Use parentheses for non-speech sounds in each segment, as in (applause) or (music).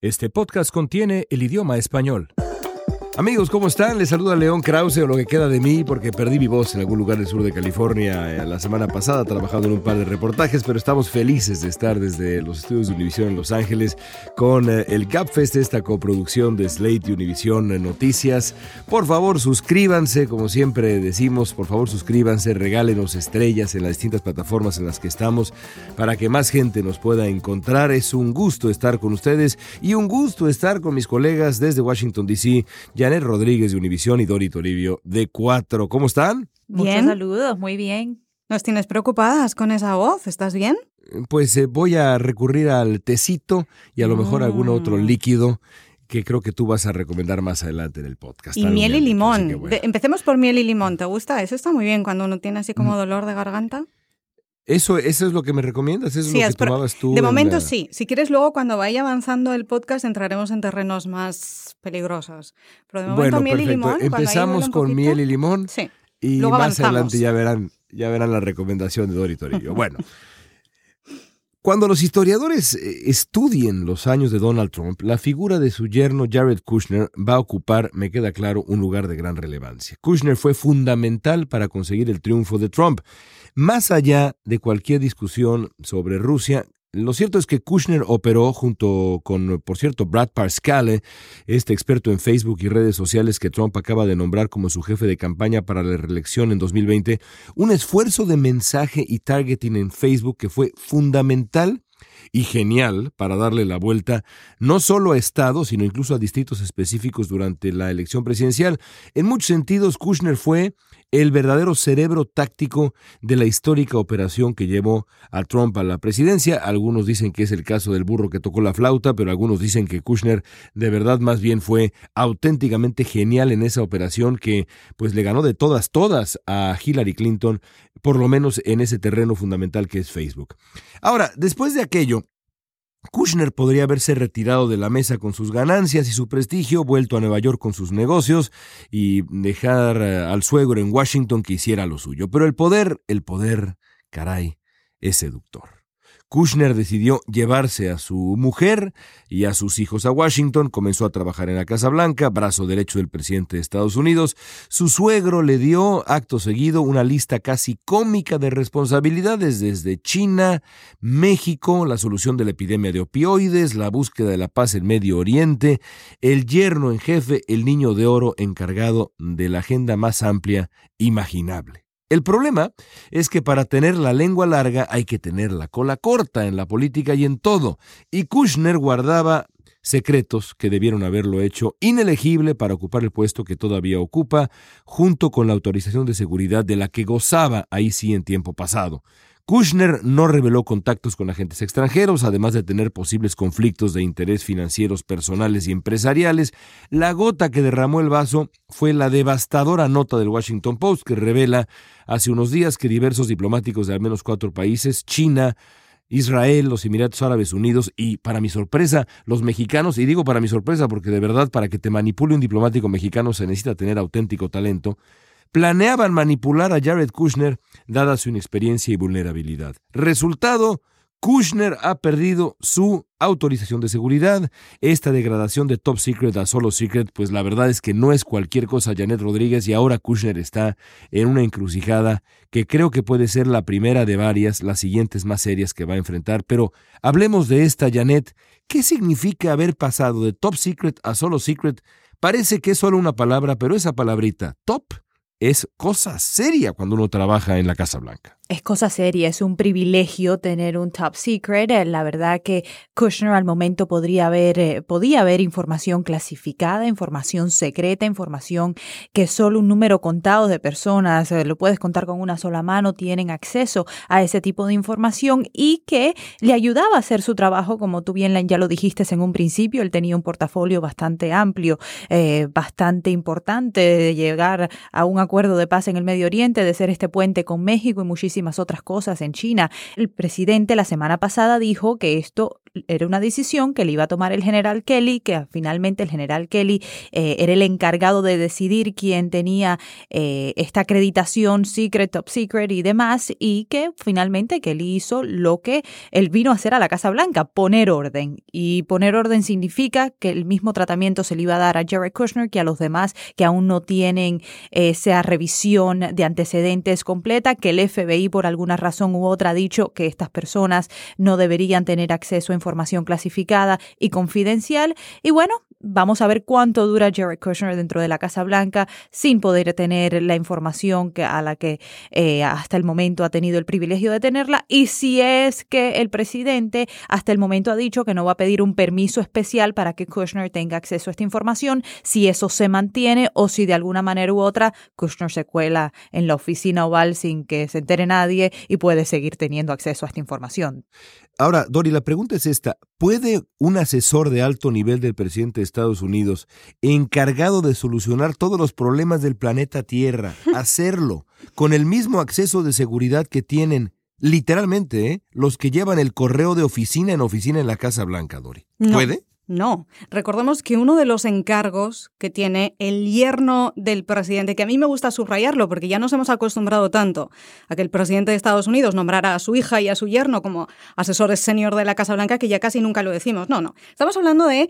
Este podcast contiene el idioma español. Amigos, ¿cómo están? Les saluda León Krause o lo que queda de mí porque perdí mi voz en algún lugar del sur de California eh, la semana pasada trabajando en un par de reportajes, pero estamos felices de estar desde los estudios de Univision en Los Ángeles con eh, el GapFest, esta coproducción de Slate y Univision eh, Noticias. Por favor, suscríbanse, como siempre decimos, por favor suscríbanse, regálenos estrellas en las distintas plataformas en las que estamos para que más gente nos pueda encontrar. Es un gusto estar con ustedes y un gusto estar con mis colegas desde Washington, D.C. Janet Rodríguez de Univisión y Dori Toribio de Cuatro. ¿Cómo están? Bien. Muchos saludos, muy bien. Nos tienes preocupadas con esa voz, ¿estás bien? Pues eh, voy a recurrir al tecito y a lo mejor algún otro Mm. líquido que creo que tú vas a recomendar más adelante en el podcast. Y miel y limón. bueno. De- empecemos por miel y limón, ¿te gusta? Eso está muy bien cuando uno tiene así Mm. como dolor de garganta. Eso, ¿Eso es lo que me recomiendas? ¿Eso es Sí, lo que tomabas tú? De en momento la- sí. Si quieres luego cuando vaya avanzando el podcast entraremos en terrenos más peligrosos. Pero de momento Bueno, miel y perfecto. limón. cuando ahí Empezamos con miel y limón Sí. y Luego más avanzamos. adelante ya verán, ya verán la recomendación de Dori Torillo. Bueno, (laughs) cuando los historiadores eh, estudien los años de Donald Trump, la figura de su yerno Jared Kushner va a ocupar, me queda claro, un lugar de gran relevancia. Kushner fue fundamental para conseguir el triunfo de Trump. Más allá de cualquier discusión sobre Rusia, lo cierto es que Kushner operó junto con, por cierto, Brad Parscale, este experto en Facebook y redes sociales que Trump acaba de nombrar como su jefe de campaña para la reelección en 2020, un esfuerzo de mensaje y targeting en Facebook que fue fundamental y genial para darle la vuelta no solo a estados, sino incluso a distritos específicos durante la elección presidencial. En muchos sentidos, Kushner fue el verdadero cerebro táctico de la histórica operación que llevó a Trump a la presidencia. Algunos dicen que es el caso del burro que tocó la flauta, pero algunos dicen que Kushner de verdad más bien fue auténticamente genial en esa operación que pues le ganó de todas, todas a Hillary Clinton, por lo menos en ese terreno fundamental que es Facebook. Ahora, después de aquello, Kushner podría haberse retirado de la mesa con sus ganancias y su prestigio, vuelto a Nueva York con sus negocios y dejar eh, al suegro en Washington que hiciera lo suyo. Pero el poder, el poder, caray, es seductor. Kushner decidió llevarse a su mujer y a sus hijos a Washington, comenzó a trabajar en la Casa Blanca, brazo derecho del presidente de Estados Unidos. Su suegro le dio, acto seguido, una lista casi cómica de responsabilidades desde China, México, la solución de la epidemia de opioides, la búsqueda de la paz en Medio Oriente, el yerno en jefe, el niño de oro encargado de la agenda más amplia imaginable. El problema es que para tener la lengua larga hay que tener la cola corta en la política y en todo, y Kushner guardaba secretos que debieron haberlo hecho inelegible para ocupar el puesto que todavía ocupa, junto con la autorización de seguridad de la que gozaba ahí sí en tiempo pasado. Kushner no reveló contactos con agentes extranjeros, además de tener posibles conflictos de interés financieros personales y empresariales. La gota que derramó el vaso fue la devastadora nota del Washington Post que revela hace unos días que diversos diplomáticos de al menos cuatro países, China, Israel, los Emiratos Árabes Unidos y, para mi sorpresa, los mexicanos, y digo para mi sorpresa porque de verdad para que te manipule un diplomático mexicano se necesita tener auténtico talento, planeaban manipular a Jared Kushner dada su inexperiencia y vulnerabilidad. Resultado, Kushner ha perdido su autorización de seguridad. Esta degradación de top secret a solo secret, pues la verdad es que no es cualquier cosa Janet Rodríguez y ahora Kushner está en una encrucijada que creo que puede ser la primera de varias, las siguientes más serias que va a enfrentar. Pero hablemos de esta, Janet. ¿Qué significa haber pasado de top secret a solo secret? Parece que es solo una palabra, pero esa palabrita, top, es cosa seria cuando uno trabaja en la Casa Blanca. Es cosa seria, es un privilegio tener un top secret. Eh, La verdad que Kushner al momento podría haber, eh, podía haber información clasificada, información secreta, información que solo un número contado de personas, eh, lo puedes contar con una sola mano, tienen acceso a ese tipo de información y que le ayudaba a hacer su trabajo, como tú bien ya lo dijiste en un principio, él tenía un portafolio bastante amplio, eh, bastante importante de llegar a un acuerdo de paz en el Medio Oriente, de ser este puente con México y muchísimas otras cosas en China. El presidente la semana pasada dijo que esto era una decisión que le iba a tomar el general Kelly, que finalmente el general Kelly eh, era el encargado de decidir quién tenía eh, esta acreditación secret, top secret y demás, y que finalmente Kelly hizo lo que él vino a hacer a la Casa Blanca, poner orden. Y poner orden significa que el mismo tratamiento se le iba a dar a Jared Kushner que a los demás que aún no tienen esa revisión de antecedentes completa, que el FBI por alguna razón u otra ha dicho que estas personas no deberían tener acceso a información clasificada y confidencial. Y bueno, vamos a ver cuánto dura Jared Kushner dentro de la Casa Blanca sin poder tener la información que, a la que eh, hasta el momento ha tenido el privilegio de tenerla y si es que el presidente hasta el momento ha dicho que no va a pedir un permiso especial para que Kushner tenga acceso a esta información, si eso se mantiene o si de alguna manera u otra Kushner se cuela en la oficina oval sin que se entere nadie y puede seguir teniendo acceso a esta información. Ahora, Dori, la pregunta es esta. ¿Puede un asesor de alto nivel del presidente de Estados Unidos, encargado de solucionar todos los problemas del planeta Tierra, (laughs) hacerlo con el mismo acceso de seguridad que tienen literalmente ¿eh? los que llevan el correo de oficina en oficina en la Casa Blanca, Dori? ¿Puede? No, recordemos que uno de los encargos que tiene el yerno del presidente, que a mí me gusta subrayarlo porque ya nos hemos acostumbrado tanto a que el presidente de Estados Unidos nombrara a su hija y a su yerno como asesores senior de la Casa Blanca, que ya casi nunca lo decimos. No, no. Estamos hablando de,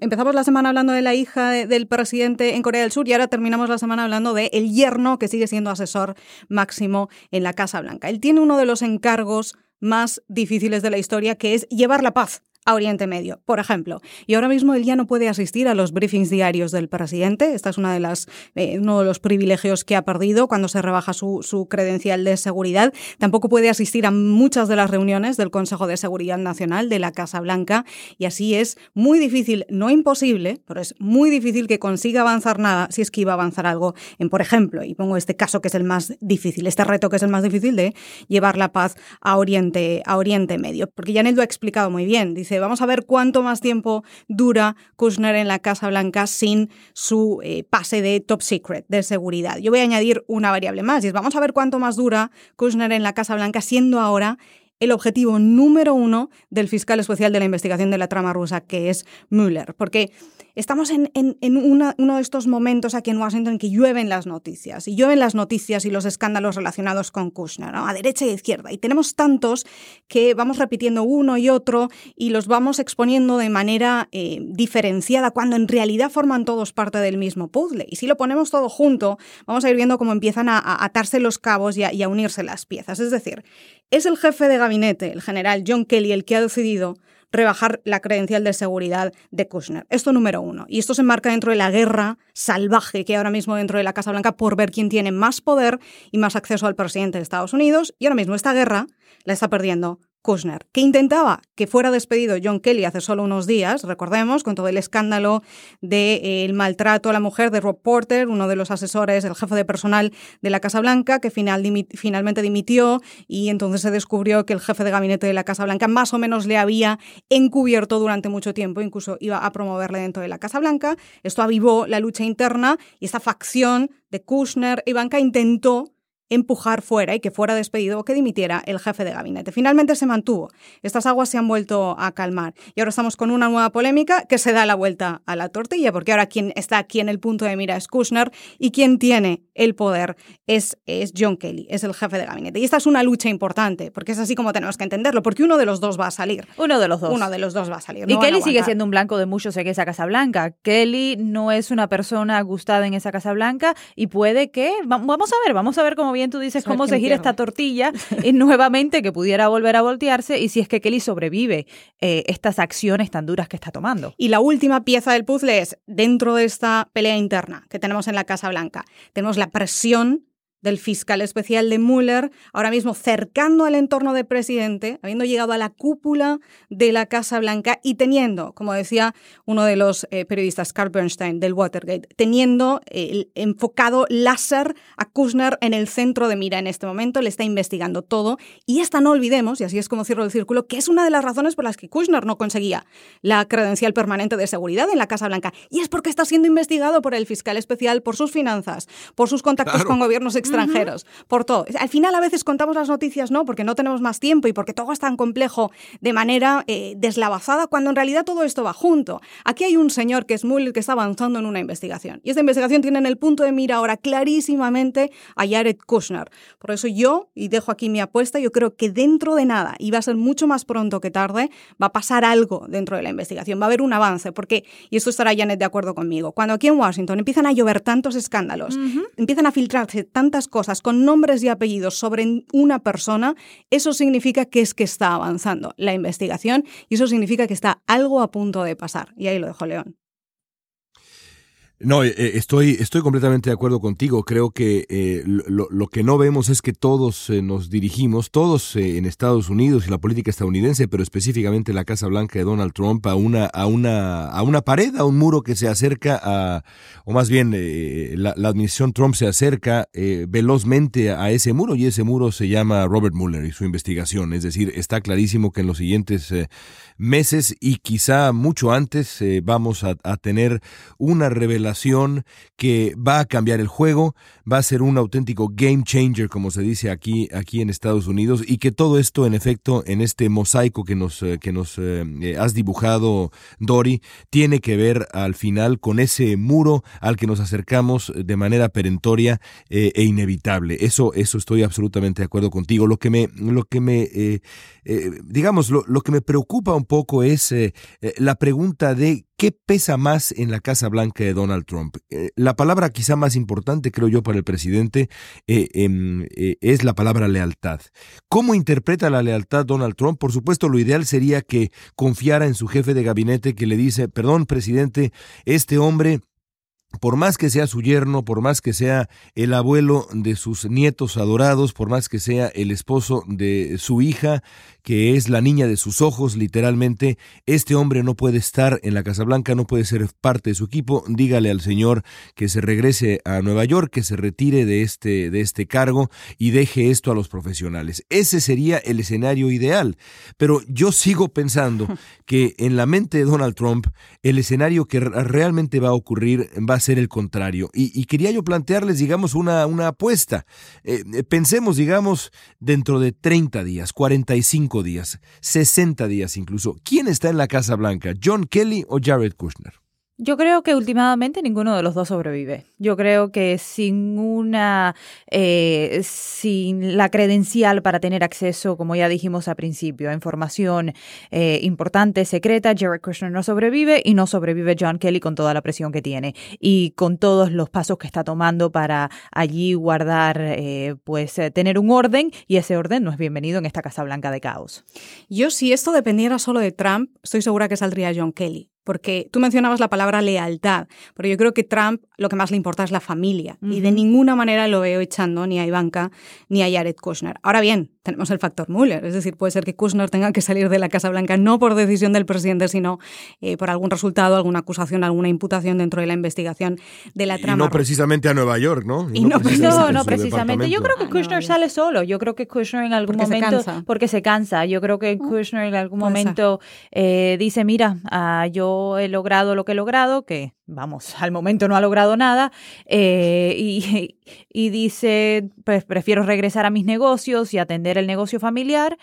empezamos la semana hablando de la hija del presidente en Corea del Sur y ahora terminamos la semana hablando de el yerno que sigue siendo asesor máximo en la Casa Blanca. Él tiene uno de los encargos más difíciles de la historia, que es llevar la paz a Oriente Medio, por ejemplo. Y ahora mismo él ya no puede asistir a los briefings diarios del presidente. Esta es una de las, eh, uno de los privilegios que ha perdido cuando se rebaja su, su, credencial de seguridad. Tampoco puede asistir a muchas de las reuniones del Consejo de Seguridad Nacional de la Casa Blanca. Y así es muy difícil, no imposible, pero es muy difícil que consiga avanzar nada si es que iba a avanzar algo en, por ejemplo, y pongo este caso que es el más difícil, este reto que es el más difícil de llevar la paz a Oriente, a Oriente Medio. Porque Janet lo ha explicado muy bien. Dice, vamos a ver cuánto más tiempo dura Kushner en la Casa Blanca sin su eh, pase de top secret, de seguridad. Yo voy a añadir una variable más y es vamos a ver cuánto más dura Kushner en la Casa Blanca siendo ahora el objetivo número uno del fiscal especial de la investigación de la trama rusa, que es Mueller. Porque estamos en, uno de estos momentos aquí en Washington que llueven las noticias. Y llueven las noticias y los escándalos relacionados con Kushner, a derecha y izquierda. Y tenemos tantos que vamos repitiendo uno y otro y los vamos exponiendo de manera eh, diferenciada, cuando en realidad forman todos parte del mismo puzzle. Y si lo ponemos todo junto, vamos a ir viendo cómo empiezan a, atarse los cabos y a unirse las piezas. Es decir, es el jefe de gabinete, el general John Kelly, el que ha decidido rebajar la credencial de seguridad de Kushner. Esto número uno. Y esto se enmarca dentro de la guerra salvaje que hay ahora mismo dentro de la Casa Blanca por ver quién tiene más poder y más acceso al presidente de Estados Unidos. Y ahora mismo esta guerra la está perdiendo Kushner, que intentaba que fuera despedido John Kelly hace solo unos días, recordemos, con todo el escándalo del maltrato a la mujer de Rob Porter, uno de los asesores, el jefe de personal de la Casa Blanca, que final, finalmente dimitió y entonces se descubrió que el jefe de gabinete de la Casa Blanca más o menos le había encubierto durante mucho tiempo, incluso iba a promoverle dentro de la Casa Blanca. Esto avivó la lucha interna y esta facción de Kushner, Ivanka intentó empujar fuera y que fuera despedido o que dimitiera el jefe de gabinete. Finalmente se mantuvo. Estas aguas se han vuelto a calmar y ahora estamos con una nueva polémica que se da la vuelta a la tortilla, porque ahora quien está aquí en el punto de mira es Kushner y quien tiene el poder es, es John Kelly, es el jefe de gabinete. Y esta es una lucha importante, porque es así como tenemos que entenderlo, porque uno de los dos va a salir. Uno de los dos. Uno de los dos va a salir. y Kelly sigue siendo un blanco de muchos en esa Casa Blanca. Kelly no es una persona gustada en esa Casa Blanca y puede que, vamos a ver, vamos a ver cómo bien tú dices cómo se gira esta tortilla (laughs) y nuevamente que pudiera volver a voltearse y si es que Kelly sobrevive eh, estas acciones tan duras que está tomando. Y la última pieza del puzzle es, dentro de esta pelea interna que tenemos en la Casa Blanca, tenemos la presión del fiscal especial de Mueller, ahora mismo cercando al entorno del presidente, habiendo llegado a la cúpula de la Casa Blanca y teniendo, como decía uno de los eh, periodistas, Carl Bernstein, del Watergate, teniendo el enfocado láser a Kushner en el centro de mira en este momento, le está investigando todo. Y esta no olvidemos, y así es como cierro el círculo, que es una de las razones por las que Kushner no conseguía la credencial permanente de seguridad en la Casa Blanca. Y es porque está siendo investigado por el fiscal especial por sus finanzas, por sus contactos con gobiernos extranjeros extranjeros, por todo. Al final a veces contamos las noticias, ¿no? Porque no tenemos más tiempo y porque todo es tan complejo de manera eh, deslavazada, cuando en realidad todo esto va junto. Aquí hay un señor que es Mueller que está avanzando en una investigación. Y esta investigación tiene en el punto de mira ahora clarísimamente a Jared Kushner. Por eso yo, y dejo aquí mi apuesta, yo creo que dentro de nada, y va a ser mucho más pronto que tarde, va a pasar algo dentro de la investigación, va a haber un avance, porque, y esto estará Janet de acuerdo conmigo, cuando aquí en Washington empiezan a llover tantos escándalos, empiezan a filtrarse tantas cosas con nombres y apellidos sobre una persona, eso significa que es que está avanzando la investigación y eso significa que está algo a punto de pasar. Y ahí lo dejo León. No, eh, eh, estoy, estoy completamente de acuerdo contigo. Creo que eh, lo, que no vemos es que todos nos dirigimos, todos en Estados Unidos y la política estadounidense, pero específicamente la Casa Blanca de Donald Trump, a una, a una, a una pared, a un muro que se acerca a, o más bien la, administración Trump se acerca velozmente a ese muro y ese muro se llama Robert Mueller y su investigación. Es decir, está clarísimo que en los siguientes meses y quizá mucho antes vamos a tener una revelación que va a cambiar el juego, va a ser un auténtico game changer, como se dice aquí, aquí en Estados Unidos, y que todo esto, en efecto, en este mosaico que nos, eh, que nos eh, eh, has dibujado, Dori, tiene que ver al final con ese muro al que nos acercamos de manera perentoria e inevitable. Eso, eso estoy absolutamente de acuerdo contigo. Lo que me, lo que me digamos, lo, lo, que me preocupa un poco es la pregunta de ¿Qué pesa más en la Casa Blanca de Donald Trump? Eh, la palabra quizá más importante, creo yo, para el presidente eh, em, eh, es la palabra lealtad. ¿Cómo interpreta la lealtad Donald Trump? Por supuesto, lo ideal sería que confiara en su jefe de gabinete que le dice, perdón, presidente, este hombre por más que sea su yerno, por más que sea el abuelo de sus nietos adorados, por más que sea el esposo de su hija, que es la niña de sus ojos, literalmente, este hombre no puede estar en la Casa Blanca, no puede ser parte de su equipo. Dígale al señor que se regrese a Nueva York, que se retire de este, de este cargo y deje esto a los profesionales. Ese sería el escenario ideal. Pero yo sigo pensando (laughs) que en la mente de Donald Trump, el escenario que realmente va a ocurrir va a ser el contrario. Y, quería yo plantearles, digamos, una, una apuesta. Eh, pensemos, digamos, dentro de 30 días, 45 días, 60 días incluso. ¿Quién está en la Casa Blanca, John Kelly o Jared Kushner? Yo creo que últimamente ninguno de los dos sobrevive. Yo creo que sin una, eh, sin la credencial para tener acceso, como ya dijimos al principio, a información eh, importante, secreta, Jared Kushner no sobrevive y no sobrevive John Kelly con toda la presión que tiene y con todos los pasos que está tomando para allí guardar, eh, pues tener un orden y ese orden no es bienvenido en esta Casa Blanca de caos. Yo si esto dependiera solo de Trump, estoy segura que saldría John Kelly porque tú mencionabas la palabra lealtad, pero yo creo que Trump lo que más le importa es la familia y de ninguna manera lo veo echando ni a Ivanka ni a Jared Kushner. Ahora bien, tenemos el factor Mueller, es decir, puede ser que Kushner tenga que salir de la Casa Blanca no por decisión del presidente, sino eh, por algún resultado, alguna acusación, alguna imputación dentro de la investigación de la trama. Y no precisamente a Nueva York, ¿no? Y, no, precisamente, no, precisamente. Yo creo que Kushner sale solo. Yo creo que Kushner en algún momento, porque se cansa. Yo creo que Kushner en algún momento eh, dice, mira, uh, yo he logrado lo que he logrado, que vamos, al momento no ha logrado nada, eh, y, y, dice, pues prefiero regresar a mis negocios y atender el negocio familiar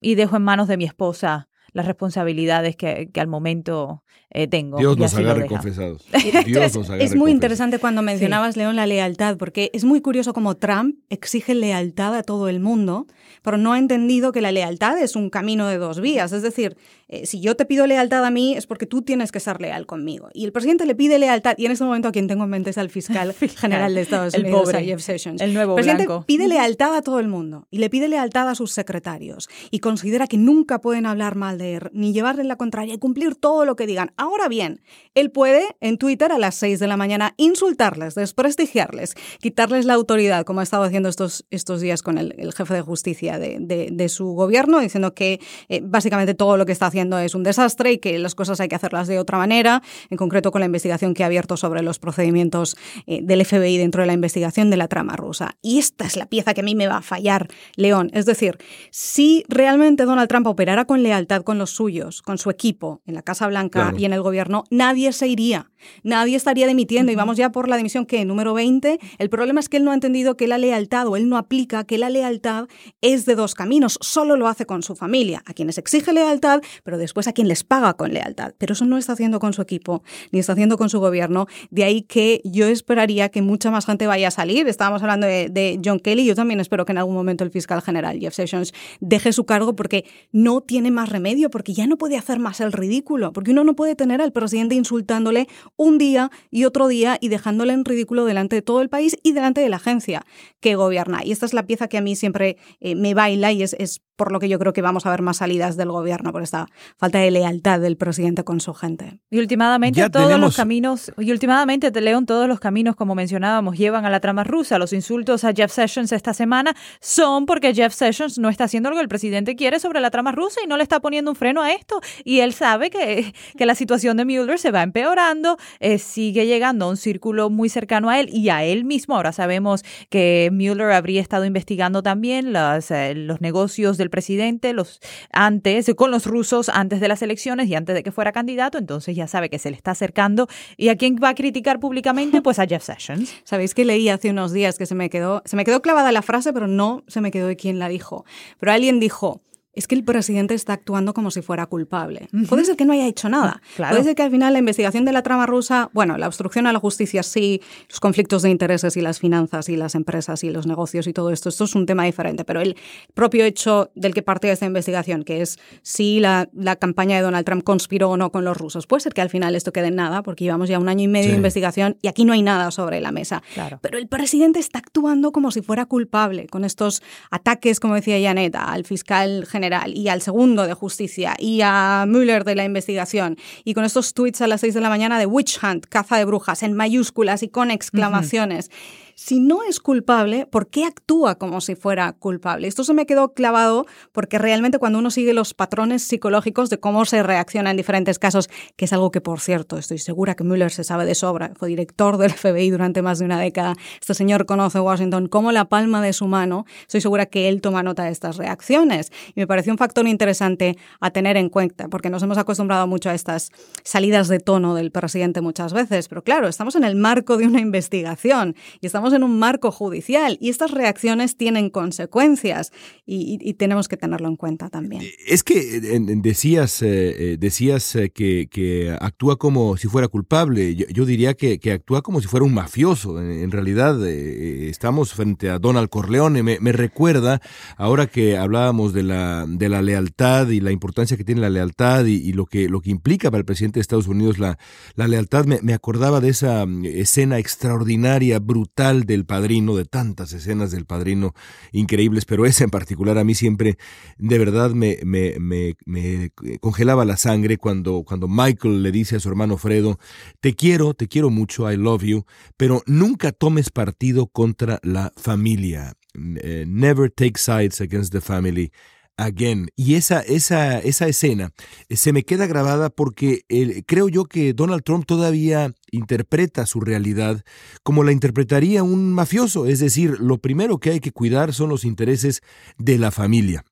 y dejo en manos de mi esposa las responsabilidades que, al momento eh, tengo. Dios nos agarre confesados. (laughs) Dios nos agarre es muy interesante cuando mencionabas, León, la lealtad, porque es muy curioso cómo Trump exige lealtad a todo el mundo, pero no ha entendido que la lealtad es un camino de dos vías. Es decir, eh, si yo te pido lealtad a mí es porque tú tienes que ser leal conmigo. Y el presidente le pide lealtad, y en este momento a quien tengo en mente es al fiscal (laughs) general de Estados Unidos, el pobre, Jeff Sessions. El nuevo el presidente blanco. pide lealtad a todo el mundo y le pide lealtad a sus secretarios y considera que nunca pueden hablar mal de él, ni llevarle la contraria y cumplir todo lo que digan. Ahora bien, él puede en Twitter a las 6 de la mañana insultarles, desprestigiarles, quitarles la autoridad, como ha estado haciendo estos, estos días con el, jefe de justicia de, de, su gobierno, diciendo que eh, básicamente todo lo que está haciendo es un desastre y que las cosas hay que hacerlas de otra manera, en concreto con la investigación que ha abierto sobre los procedimientos eh, del FBI dentro de la investigación de la trama rusa. Y esta es la pieza que a mí me va a fallar, León. Es decir, si realmente Donald Trump operara con lealtad con los suyos, con su equipo en la Casa Blanca y en el gobierno, nadie se iría. Nadie estaría dimitiendo y vamos ya por la dimisión que número 20. El problema es que él no ha entendido que la lealtad o él no aplica que la lealtad es de dos caminos. Solo lo hace con su familia, a quienes exige lealtad, pero después a quien les paga con lealtad. Pero eso no está haciendo con su equipo, ni está haciendo con su gobierno. De ahí que yo esperaría que mucha más gente vaya a salir. Estábamos hablando de, de John Kelly. Yo también espero que en algún momento el fiscal general Jeff Sessions deje su cargo porque no tiene más remedio, porque ya no puede hacer más el ridículo, porque uno no puede tener al presidente insultándole un día y otro día y dejándole en ridículo delante de todo el país y delante de la agencia que gobierna. Y esta es la pieza que a mí siempre eh, me baila y es por lo que yo creo que vamos a ver más salidas del gobierno, por esta falta de lealtad del presidente con su gente. Y últimamente todos los caminos, y últimamente, León, todos los caminos, como mencionábamos, llevan a la trama rusa. Los insultos a Jeff Sessions esta semana son porque Jeff Sessions no está haciendo lo que el presidente quiere sobre la trama rusa y no le está poniendo un freno a esto. Y él sabe que, que la situación de Mueller se va empeorando, eh, sigue llegando a un círculo muy cercano a él y a él mismo. Ahora sabemos que Mueller habría estado investigando también los, eh, los negocios presidente los, antes, con los rusos antes de las elecciones y antes de que fuera candidato, entonces ya sabe que se le está acercando. ¿Y a quién va a criticar públicamente? Pues a Jeff Sessions. (laughs) Sabéis que leí hace unos días que se me quedó, se me quedó clavada la frase, pero no se me quedó de quién la dijo. Pero alguien dijo, es que el presidente está actuando como si fuera culpable. Puede ser que no haya hecho nada. Puede ser que al final la investigación de la trama rusa, bueno, la obstrucción a la justicia sí, los conflictos de intereses y las finanzas y las empresas y los negocios y todo esto, esto es un tema diferente, pero el propio hecho del que parte esta investigación, que es si la, la, campaña de Donald Trump conspiró o no con los rusos, puede ser que al final esto quede en nada, porque llevamos ya un año y medio de investigación y aquí no hay nada sobre la mesa. Pero el presidente está actuando como si fuera culpable con estos ataques, como decía Janet, al fiscal general y al segundo de justicia y a Mueller de la investigación. Y con estos tweets a las 6 de la mañana de Witch Hunt, caza de brujas, en mayúsculas y con exclamaciones si no es culpable, ¿por qué actúa como si fuera culpable? Esto se me quedó clavado porque realmente cuando uno sigue los patrones psicológicos de cómo se reacciona en diferentes casos, que es algo que, por cierto, estoy segura que Mueller se sabe de sobra, fue director del FBI durante más de una década, este señor conoce Washington como la palma de su mano, estoy segura que él toma nota de estas reacciones. Y me pareció un factor interesante a tener en cuenta, porque nos hemos acostumbrado mucho a estas salidas de tono del presidente muchas veces, pero claro, estamos en el marco de una investigación y estamos en un marco judicial y estas reacciones tienen consecuencias y, tenemos que tenerlo en cuenta también. Eh, es que decías, eh, eh, decías que, actúa como si fuera culpable. Yo, diría que, actúa como si fuera un mafioso. En, realidad estamos frente a Donald Corleone. Me, recuerda, ahora que hablábamos de la, de la lealtad y la importancia que tiene la lealtad y, lo, que, lo que implica para el presidente de Estados Unidos la, la lealtad, me, me acordaba de esa mm, escena extraordinaria, brutal, del Padrino, de tantas escenas del Padrino increíbles, pero esa en particular a mí siempre de verdad me, me, me, me congelaba la sangre cuando, cuando Michael le dice a su hermano Fredo, te quiero, te quiero mucho, I love you, pero nunca tomes partido contra la familia. Eh, never take sides against the family. Again. Y esa, esa, esa escena eh, se me queda grabada porque creo yo que Donald Trump todavía interpreta su realidad como la interpretaría un mafioso, es decir, lo primero que hay que cuidar son los intereses de la familia.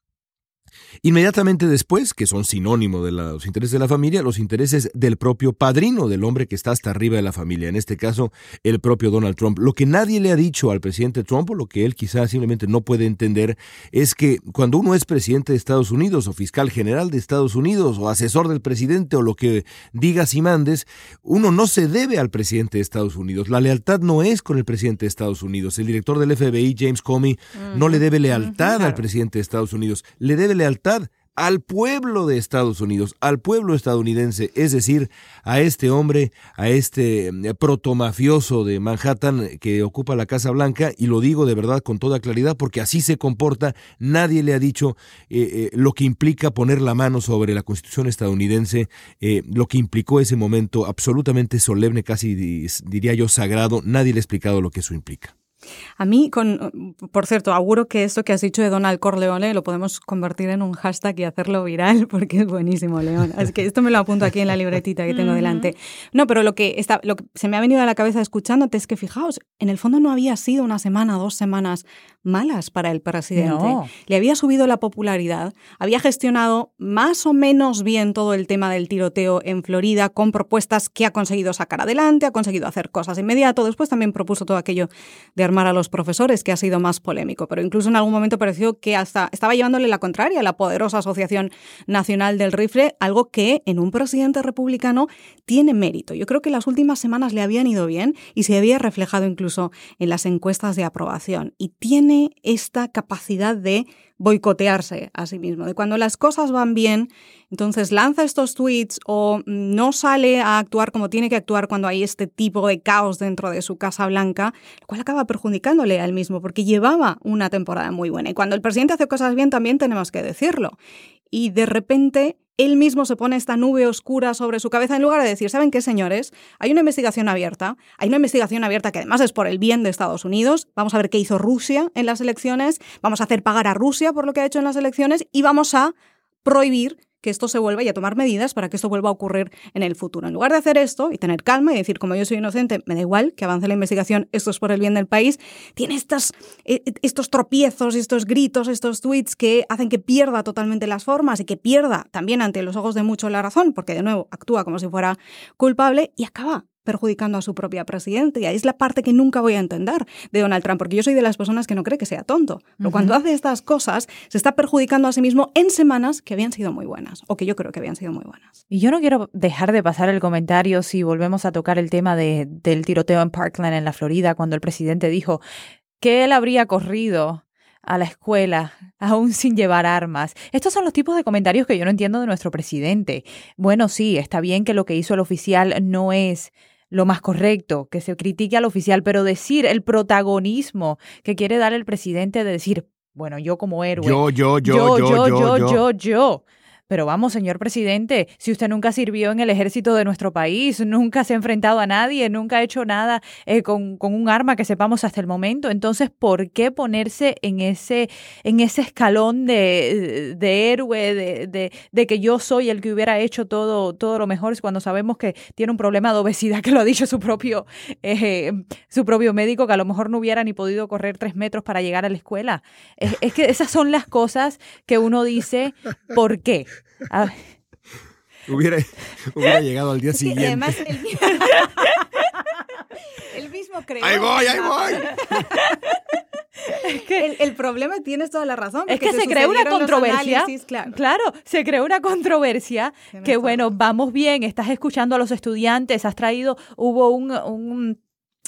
Inmediatamente después, que son sinónimo de los intereses de la familia, los intereses del propio padrino, del hombre que está hasta arriba de la familia, en este caso el propio Donald Trump. Lo que nadie le ha dicho al presidente Trump, o lo que él quizás simplemente no puede entender, es que cuando uno es presidente de Estados Unidos, o fiscal general de Estados Unidos, o asesor del presidente, o lo que digas y mandes, uno no se debe al presidente de Estados Unidos. La lealtad no es con el presidente de Estados Unidos. El director del FBI, James Comey, no le debe lealtad al presidente de Estados Unidos, le debe lealtad al pueblo de Estados Unidos, al pueblo estadounidense, es decir, a este hombre, a este eh, protomafioso de Manhattan que ocupa la Casa Blanca, y lo digo de verdad con toda claridad porque así se comporta, nadie le ha dicho eh, eh, lo que implica poner la mano sobre la Constitución estadounidense, lo que implicó ese momento absolutamente solemne, casi diría yo sagrado, nadie le ha explicado lo que eso implica. A mí, con, por cierto, auguro que esto que has dicho de Donald Corleone lo podemos convertir en un hashtag y hacerlo viral (laughs) porque es buenísimo, León. Así que esto me lo apunto aquí en la libretita que tengo delante. No, pero lo que, está, lo que se me ha venido a la cabeza escuchándote es que, fijaos, en el fondo no había sido una semana, dos semanas malas para el presidente. Le había subido la popularidad, había gestionado más o menos bien todo el tema del tiroteo en Florida con propuestas que ha conseguido sacar adelante, ha conseguido hacer cosas inmediato. Después también propuso todo aquello de armar a los profesores, que ha sido más polémico. Pero incluso en algún momento pareció que hasta estaba llevándole la contraria a la poderosa Asociación Nacional del Rifle, algo que en un presidente republicano tiene mérito. Yo creo que las últimas semanas le habían ido bien y se había reflejado incluso en las encuestas de aprobación. Y tiene esta capacidad de boicotearse a sí mismo, de cuando las cosas van bien, entonces lanza estos tweets o no sale a actuar como tiene que actuar cuando hay este tipo de caos dentro de su Casa Blanca, lo cual acaba perjudicándole a él mismo porque llevaba una temporada muy buena. Y cuando el presidente hace cosas bien también tenemos que decirlo. Y de repente él mismo se pone esta nube oscura sobre su cabeza en lugar de decir, ¿saben qué, señores? Hay una investigación abierta, hay una investigación abierta que además es por el bien de Estados Unidos, vamos a ver qué hizo Rusia en las elecciones, vamos a hacer pagar a Rusia por lo que ha hecho en las elecciones y vamos a prohibir que esto se vuelva y a tomar medidas para que esto vuelva a ocurrir en el futuro. En lugar de hacer esto y tener calma y decir, como yo soy inocente, me da igual que avance la investigación, esto es por el bien del país, tiene estas, eh, estos tropiezos, estos gritos, estos tweets que hacen que pierda totalmente las formas y que pierda también ante los ojos de muchos la razón, porque de nuevo actúa como si fuera culpable y acaba perjudicando a su propia presidenta. Y ahí es la parte que nunca voy a entender de Donald Trump, porque yo soy de las personas que no cree que sea tonto. Pero cuando hace estas cosas, se está perjudicando a sí mismo en semanas que habían sido muy buenas, o que yo creo que habían sido muy buenas. Y yo no quiero dejar de pasar el comentario si volvemos a tocar el tema de, del tiroteo en Parkland, en la Florida, cuando el presidente dijo que él habría corrido a la escuela, aún sin llevar armas. Estos son los tipos de comentarios que yo no entiendo de nuestro presidente. Bueno, sí, está bien que lo que hizo el oficial no es lo más correcto, que se critique al oficial, pero decir el protagonismo que quiere dar el presidente de decir, bueno, yo como héroe. Yo, yo, yo, yo, yo, yo, yo, yo. yo. Pero vamos, señor presidente, si usted nunca sirvió en el ejército de nuestro país, nunca se ha enfrentado a nadie, nunca ha hecho nada eh, con, con, un arma que sepamos hasta el momento, entonces, ¿por qué ponerse en ese, en ese escalón de, de héroe, de, de, de, que yo soy el que hubiera hecho todo, todo lo mejor cuando sabemos que tiene un problema de obesidad, que lo ha dicho su propio, eh, su propio médico, que a lo mejor no hubiera ni podido correr tres metros para llegar a la escuela? Es, es que esas son las cosas que uno dice, ¿por qué? Hubiera, hubiera, llegado al día siguiente. Además, el, (laughs) el mismo creo. ¡Ahí voy, ahí voy! Es que el, el, problema tienes toda la razón. Es que se, se creó una controversia. Claro. claro. se creó una controversia que, bueno, vamos bien, estás escuchando a los estudiantes, has traído, hubo un, un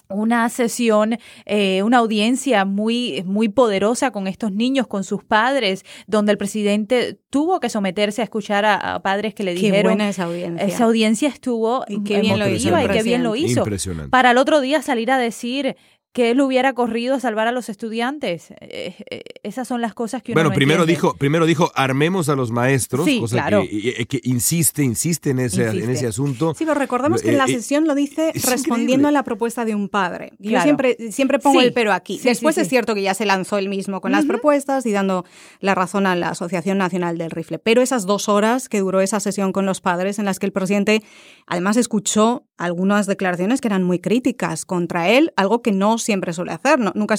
una sesión, eh, una audiencia muy, muy poderosa con estos niños, con sus padres, donde el presidente tuvo que someterse a escuchar a, a padres que le qué dijeron. Buena esa audiencia. Esa audiencia estuvo y qué bien lo hizo, y qué bien lo hizo. Para el otro día salir a decir que él hubiera corrido a salvar a los estudiantes. Eh, eh, esas son las cosas que uno Bueno, no primero entiende. dijo, primero dijo armemos a los maestros, Sí, cosa claro. que, que, insiste, insiste en ese, Insiste. en ese asunto. Sí, pero recordemos que en la Eh, eh, sesión lo dice es respondiendo increíble. a la propuesta de un padre. Yo Claro. siempre, siempre pongo Sí, el pero aquí. sí, Después sí, es sí. cierto que ya se lanzó él mismo con las propuestas y dando la razón a la Asociación Nacional del Rifle. Pero esas dos horas que duró esa sesión con los padres, en las que el presidente además escuchó algunas declaraciones que eran muy críticas contra él, algo que no siempre suele hacer. ¿no? Nunca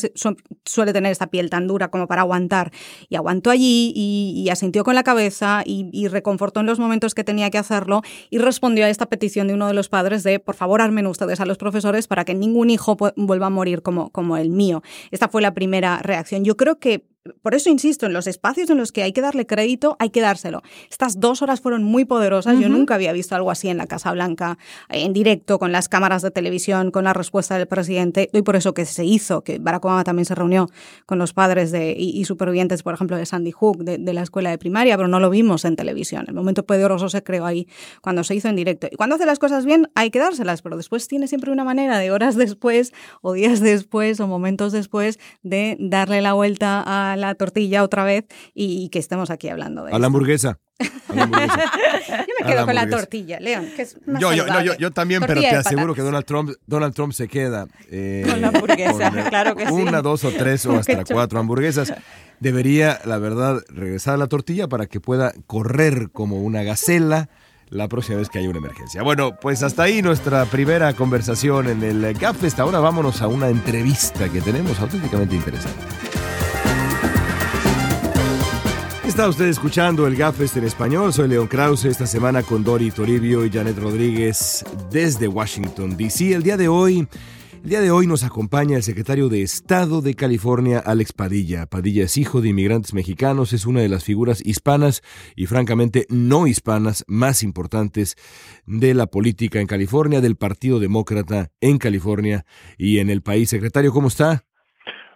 suele tener esta piel tan dura como para aguantar. Y aguantó allí y, asintió con la cabeza y, y reconfortó en los momentos que tenía que hacerlo y respondió a esta petición de uno de los padres de, por favor, armen ustedes a los profesores para que ningún hijo vuelva a morir como, como el mío. Esta fue la primera reacción. Yo creo que por eso insisto, en los espacios en los que hay que darle crédito, hay que dárselo. Estas dos horas fueron muy poderosas. Yo nunca había visto algo así en la Casa Blanca, en directo, con las cámaras de televisión, con la respuesta del presidente. Y por eso que se hizo, que Barack Obama también se reunió con los padres de, y, y supervivientes, por ejemplo, de Sandy Hook, de, de la escuela de primaria, pero no lo vimos en televisión. El momento poderoso se creó ahí cuando se hizo en directo. Y cuando hace las cosas bien, hay que dárselas, pero después tiene siempre una manera de horas después, o días después, o momentos después, de darle la vuelta a la tortilla otra vez y, y que estemos aquí hablando de A la hamburguesa. A la hamburguesa. (laughs) Yo me quedo la con la tortilla, León, que es más Yo, yo, no, yo, yo también, pero te aseguro patatas. que Donald Trump, Donald Trump se queda eh, Con la hamburguesa, con, claro que sí. una, dos o tres o (laughs) hasta cuatro hamburguesas. Debería, la verdad, regresar a la tortilla para que pueda correr como una gacela la próxima vez que haya una emergencia. Bueno, pues hasta ahí nuestra primera conversación en el GAPFest. Ahora vámonos a una entrevista que tenemos auténticamente interesante. Está usted escuchando el Gafest en español. Soy León Krause. Esta semana con Dori Toribio y Janet Rodríguez desde Washington, D.C. El día de hoy. El día de hoy nos acompaña el secretario de Estado de California, Alex Padilla. Padilla es hijo de inmigrantes mexicanos, es una de las figuras hispanas y francamente no hispanas más importantes de la política en California, del Partido Demócrata en California y en el país. Secretario, ¿cómo está?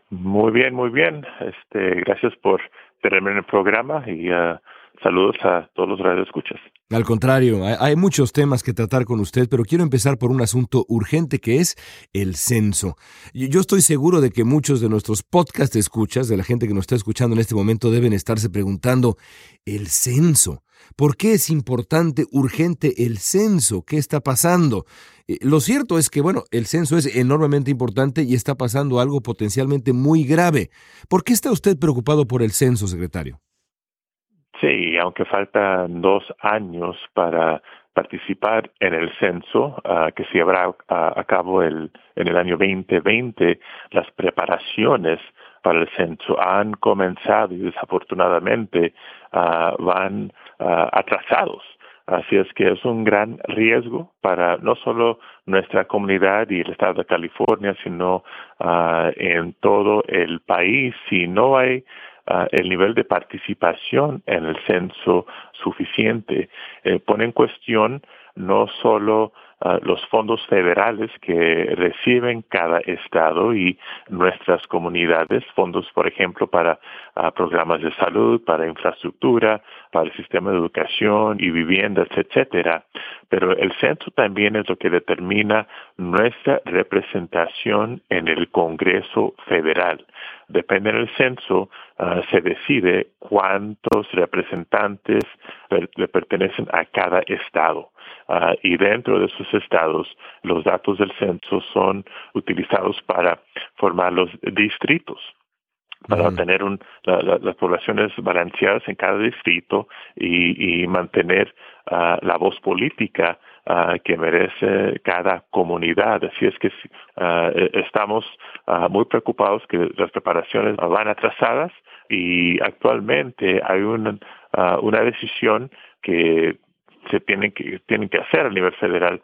Muy bien, muy bien. Este, gracias por tenerme en el programa y uh, saludos a todos los radioescuchas. Al contrario, hay muchos temas que tratar con usted, pero quiero empezar por un asunto urgente que es el censo. Yo estoy seguro de que muchos de nuestros podcast escuchas, de la gente que nos está escuchando en este momento, deben estarse preguntando, ¿el censo? ¿Por qué es importante, urgente el censo? ¿Qué está pasando? Eh, lo cierto es que, bueno, el censo es enormemente importante y está pasando algo potencialmente muy grave. ¿Por qué está usted preocupado por el censo, secretario? Sí, aunque faltan dos años para participar en el censo uh, que se llevará a, cabo en el año 2020, las preparaciones para el censo han comenzado y desafortunadamente uh, van atrasados. Así es que es un gran riesgo para no solo nuestra comunidad y el estado de California, sino en todo el país. Si no hay Ah, el nivel de participación en el censo suficiente. Eh, pone en cuestión no solo ah, los fondos federales que reciben cada estado y nuestras comunidades, fondos, por ejemplo, para ah, programas de salud, para infraestructura, para el sistema de educación y viviendas, etcétera. Pero el censo también es lo que determina nuestra representación en el Congreso federal. Depende del censo, ah, se decide cuántos representantes le pertenecen a cada estado. Ah, y dentro de esos estados, los datos del censo son utilizados para formar los distritos para tener las poblaciones balanceadas en cada distrito y, mantener ah, la voz política ah, que merece cada comunidad. Así es que uh, estamos muy preocupados que las preparaciones van atrasadas y actualmente hay una, una decisión que se tiene que, tienen que hacer a nivel federal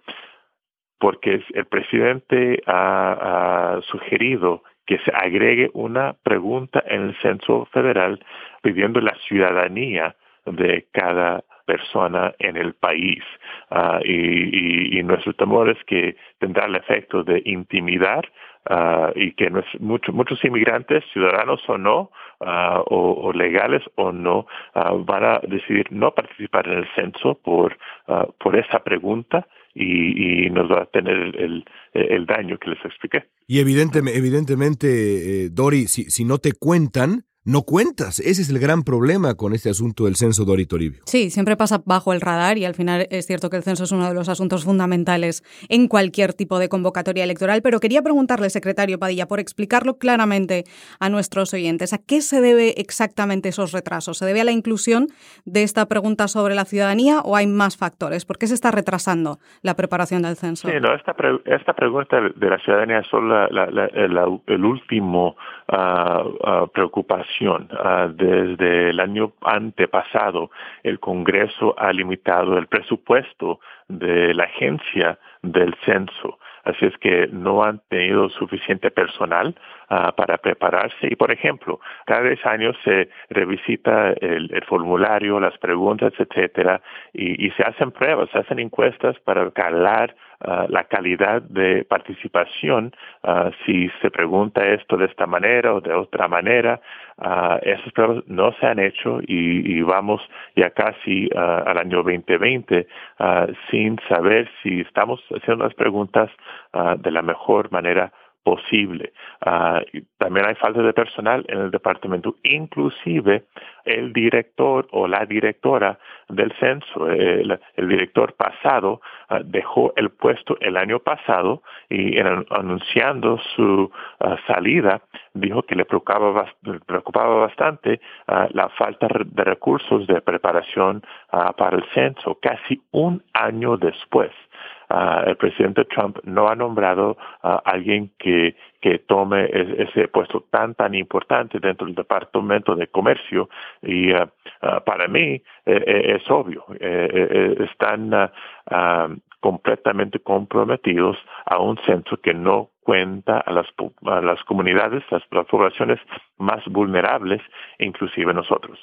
porque el presidente ha sugerido que se agregue una pregunta en el censo federal pidiendo la ciudadanía de cada persona en el país. Ah, y, nuestro temor es que tendrá el efecto de intimidar ah, y que muchos inmigrantes, ciudadanos o no, ah, o, legales o no, van a decidir no participar en el censo por, por esa pregunta y, nos va a tener el, el, daño que les expliqué. Y evidentemente, evidentemente eh, Dori, si, si no te cuentan, no cuentas. Ese es el gran problema con este asunto del censo Dori Toribio. Sí, siempre pasa bajo el radar y al final es cierto que el censo es uno de los asuntos fundamentales en cualquier tipo de convocatoria electoral, pero quería preguntarle, secretario Padilla, por explicarlo claramente a nuestros oyentes, ¿a qué se debe exactamente esos retrasos? ¿Se debe a la inclusión de esta pregunta sobre la ciudadanía o hay más factores? ¿Por qué se está retrasando la preparación del censo? Sí, no, esta, esta pregunta de la ciudadanía es solo el último uh, preocupación. Desde el año antepasado, el Congreso ha limitado el presupuesto de la agencia del censo. Así es que no han tenido suficiente personal para prepararse. Y, por ejemplo, cada 10 años se revisita el, formulario, las preguntas, etcétera, y, y, se hacen pruebas, se hacen encuestas para calar Ah, la calidad de participación, uh, si se pregunta esto de esta manera o de otra manera, uh, esas pruebas no se han hecho y, vamos ya casi al año 2020 sin saber si estamos haciendo las preguntas de la mejor manera posible. También hay falta de personal en el departamento, inclusive el director o la directora del censo, el, director pasado uh, dejó el puesto el año pasado y anunciando su uh, salida dijo que le preocupaba, preocupaba bastante la falta de recursos de preparación para el censo, casi un año después. Ah, el presidente Trump no ha nombrado a alguien que, que tome ese puesto tan, tan importante dentro del Departamento de Comercio. Y para mí es obvio, están completamente comprometidos a un centro que no cuenta a las, a las comunidades, las, las poblaciones más vulnerables, inclusive nosotros.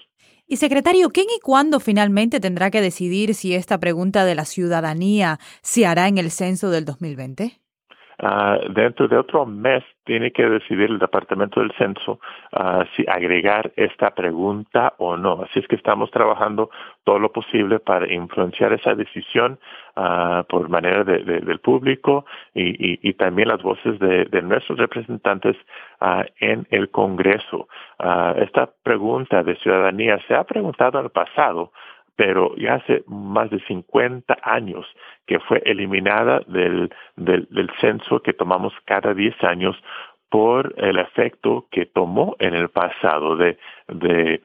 Y secretario, ¿quién y cuándo finalmente tendrá que decidir si esta pregunta de la ciudadanía se hará en el censo del 2020? Ah, dentro de otro mes tiene que decidir el Departamento del Censo ah, si agregar esta pregunta o no. Así es que estamos trabajando todo lo posible para influenciar esa decisión uh, por manera del público y, también las voces de, nuestros representantes en el Congreso. esta pregunta de ciudadanía se ha preguntado el pasado pero ya hace más de 50 años que fue eliminada del, del, del censo que tomamos cada 10 años por el efecto que tomó en el pasado de, de,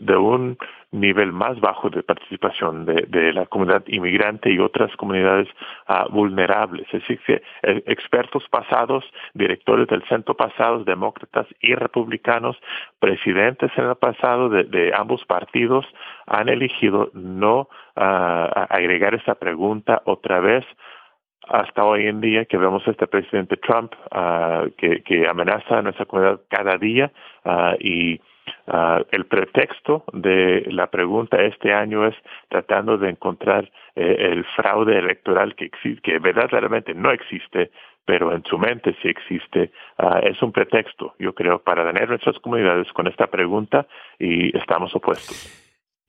de un nivel más bajo de participación de, la comunidad inmigrante y otras comunidades uh, vulnerables. Es decir, que eh, expertos pasados, directores del centro pasados, demócratas y republicanos, presidentes en el pasado de, ambos partidos, han elegido no uh, agregar esta pregunta otra vez hasta hoy en día que vemos a este presidente Trump uh, que, amenaza a nuestra comunidad cada día uh, y uh, el pretexto de la pregunta este año es tratando de encontrar eh, el fraude electoral que, que verdaderamente no existe, pero en su mente sí existe. es un pretexto, yo creo, para tener nuestras comunidades con esta pregunta y estamos opuestos.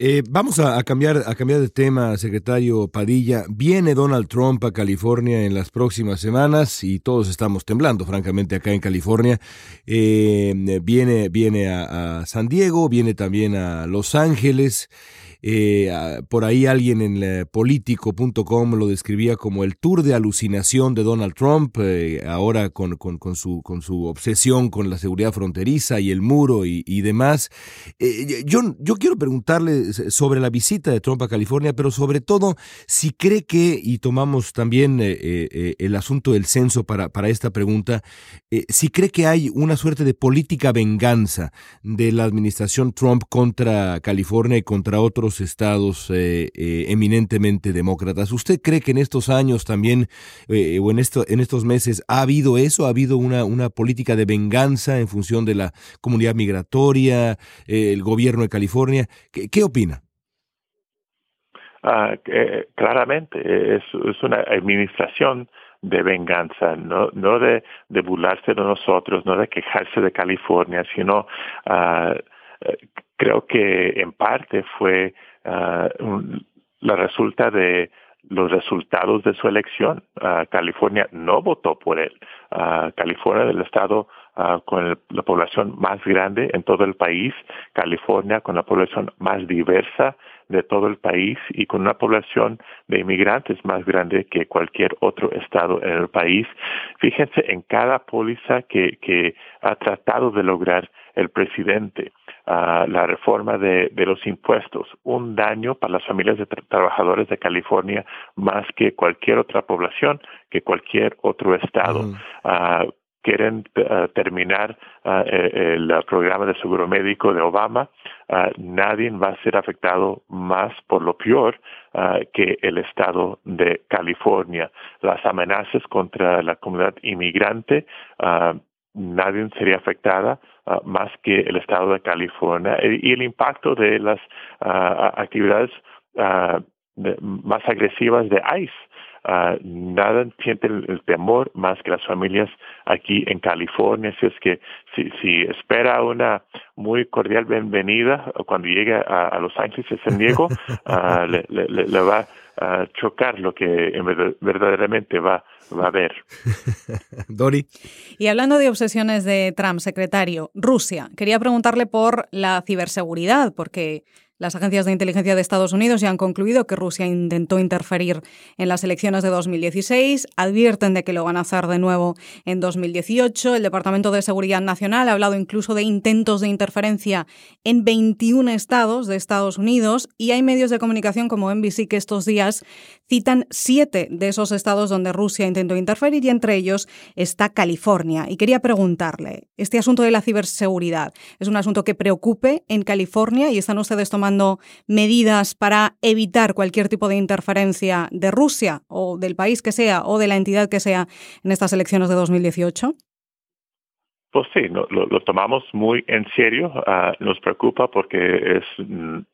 Eh, vamos a, cambiar, a cambiar de tema, secretario Padilla. Viene Donald Trump a California en las próximas semanas y todos estamos temblando, francamente, acá en California. Eh, viene viene a, San Diego, viene también a Los Ángeles. Eh, por ahí alguien en político.com lo describía como el tour de alucinación de Donald Trump, ahora con, su, con su obsesión con la seguridad fronteriza y el muro y, y demás. Yo, yo quiero preguntarle sobre la visita de Trump a California, pero sobre todo si cree que, y tomamos también el asunto del censo para, para esta pregunta, si cree que hay una suerte de política venganza de la administración Trump contra California y contra otros estados eh, eh, eminentemente demócratas. ¿Usted cree que en estos años también, eh, o en, esto, en estos meses, ha habido eso? ¿Ha habido una, una política de venganza en función de la comunidad migratoria, el gobierno de California? ¿Qué, opina? Ah, claramente, es, una administración de venganza, no, de, burlarse de nosotros, no de quejarse de California, sino uh, creo que en parte fue uh, la resulta de los resultados de su elección. California no votó por él. California del estado con la población más grande en todo el país, California con la población más diversa de todo el país y con una población de inmigrantes más grande que cualquier otro estado en el país. Fíjense en cada póliza que, que ha tratado de lograr el presidente la reforma de, los impuestos, un daño para las familias de trabajadores de California más que cualquier otra población, que cualquier otro estado. Quieren terminar el, programa de seguro médico de Obama, nadie va a ser afectado más por lo peor que el estado de California. Las amenazas contra la comunidad inmigrante, nadie sería afectada más que el estado de California y el impacto de las actividades ah, más agresivas de ICE. Nada siente el, temor más que las familias aquí en California. Si es que si, si espera una muy cordial bienvenida cuando llegue a, Los Ángeles y San Diego, (laughs) le, le, le, va a chocar lo que verdaderamente va, va a ver. (laughs) Dori. Y hablando de obsesiones de Trump, secretario, Rusia, quería preguntarle por la ciberseguridad, porque Las agencias de inteligencia de Estados Unidos ya han concluido que Rusia intentó interferir en las elecciones de 2016, advierten de que lo van a hacer de nuevo en 2018. El Departamento de Seguridad Nacional ha hablado incluso de intentos de interferencia en 21 estados de Estados Unidos y hay medios de comunicación como NBC que estos días citan siete de esos estados donde Rusia intentó interferir y entre ellos está California. Y quería preguntarle, ¿este asunto de la ciberseguridad es un asunto que preocupe en California y están ustedes tomando tomando medidas para evitar cualquier tipo de interferencia de Rusia o del país que sea o de la entidad que sea en estas elecciones de 2018? Pues sí, lo, tomamos muy en serio. Ah, nos preocupa porque es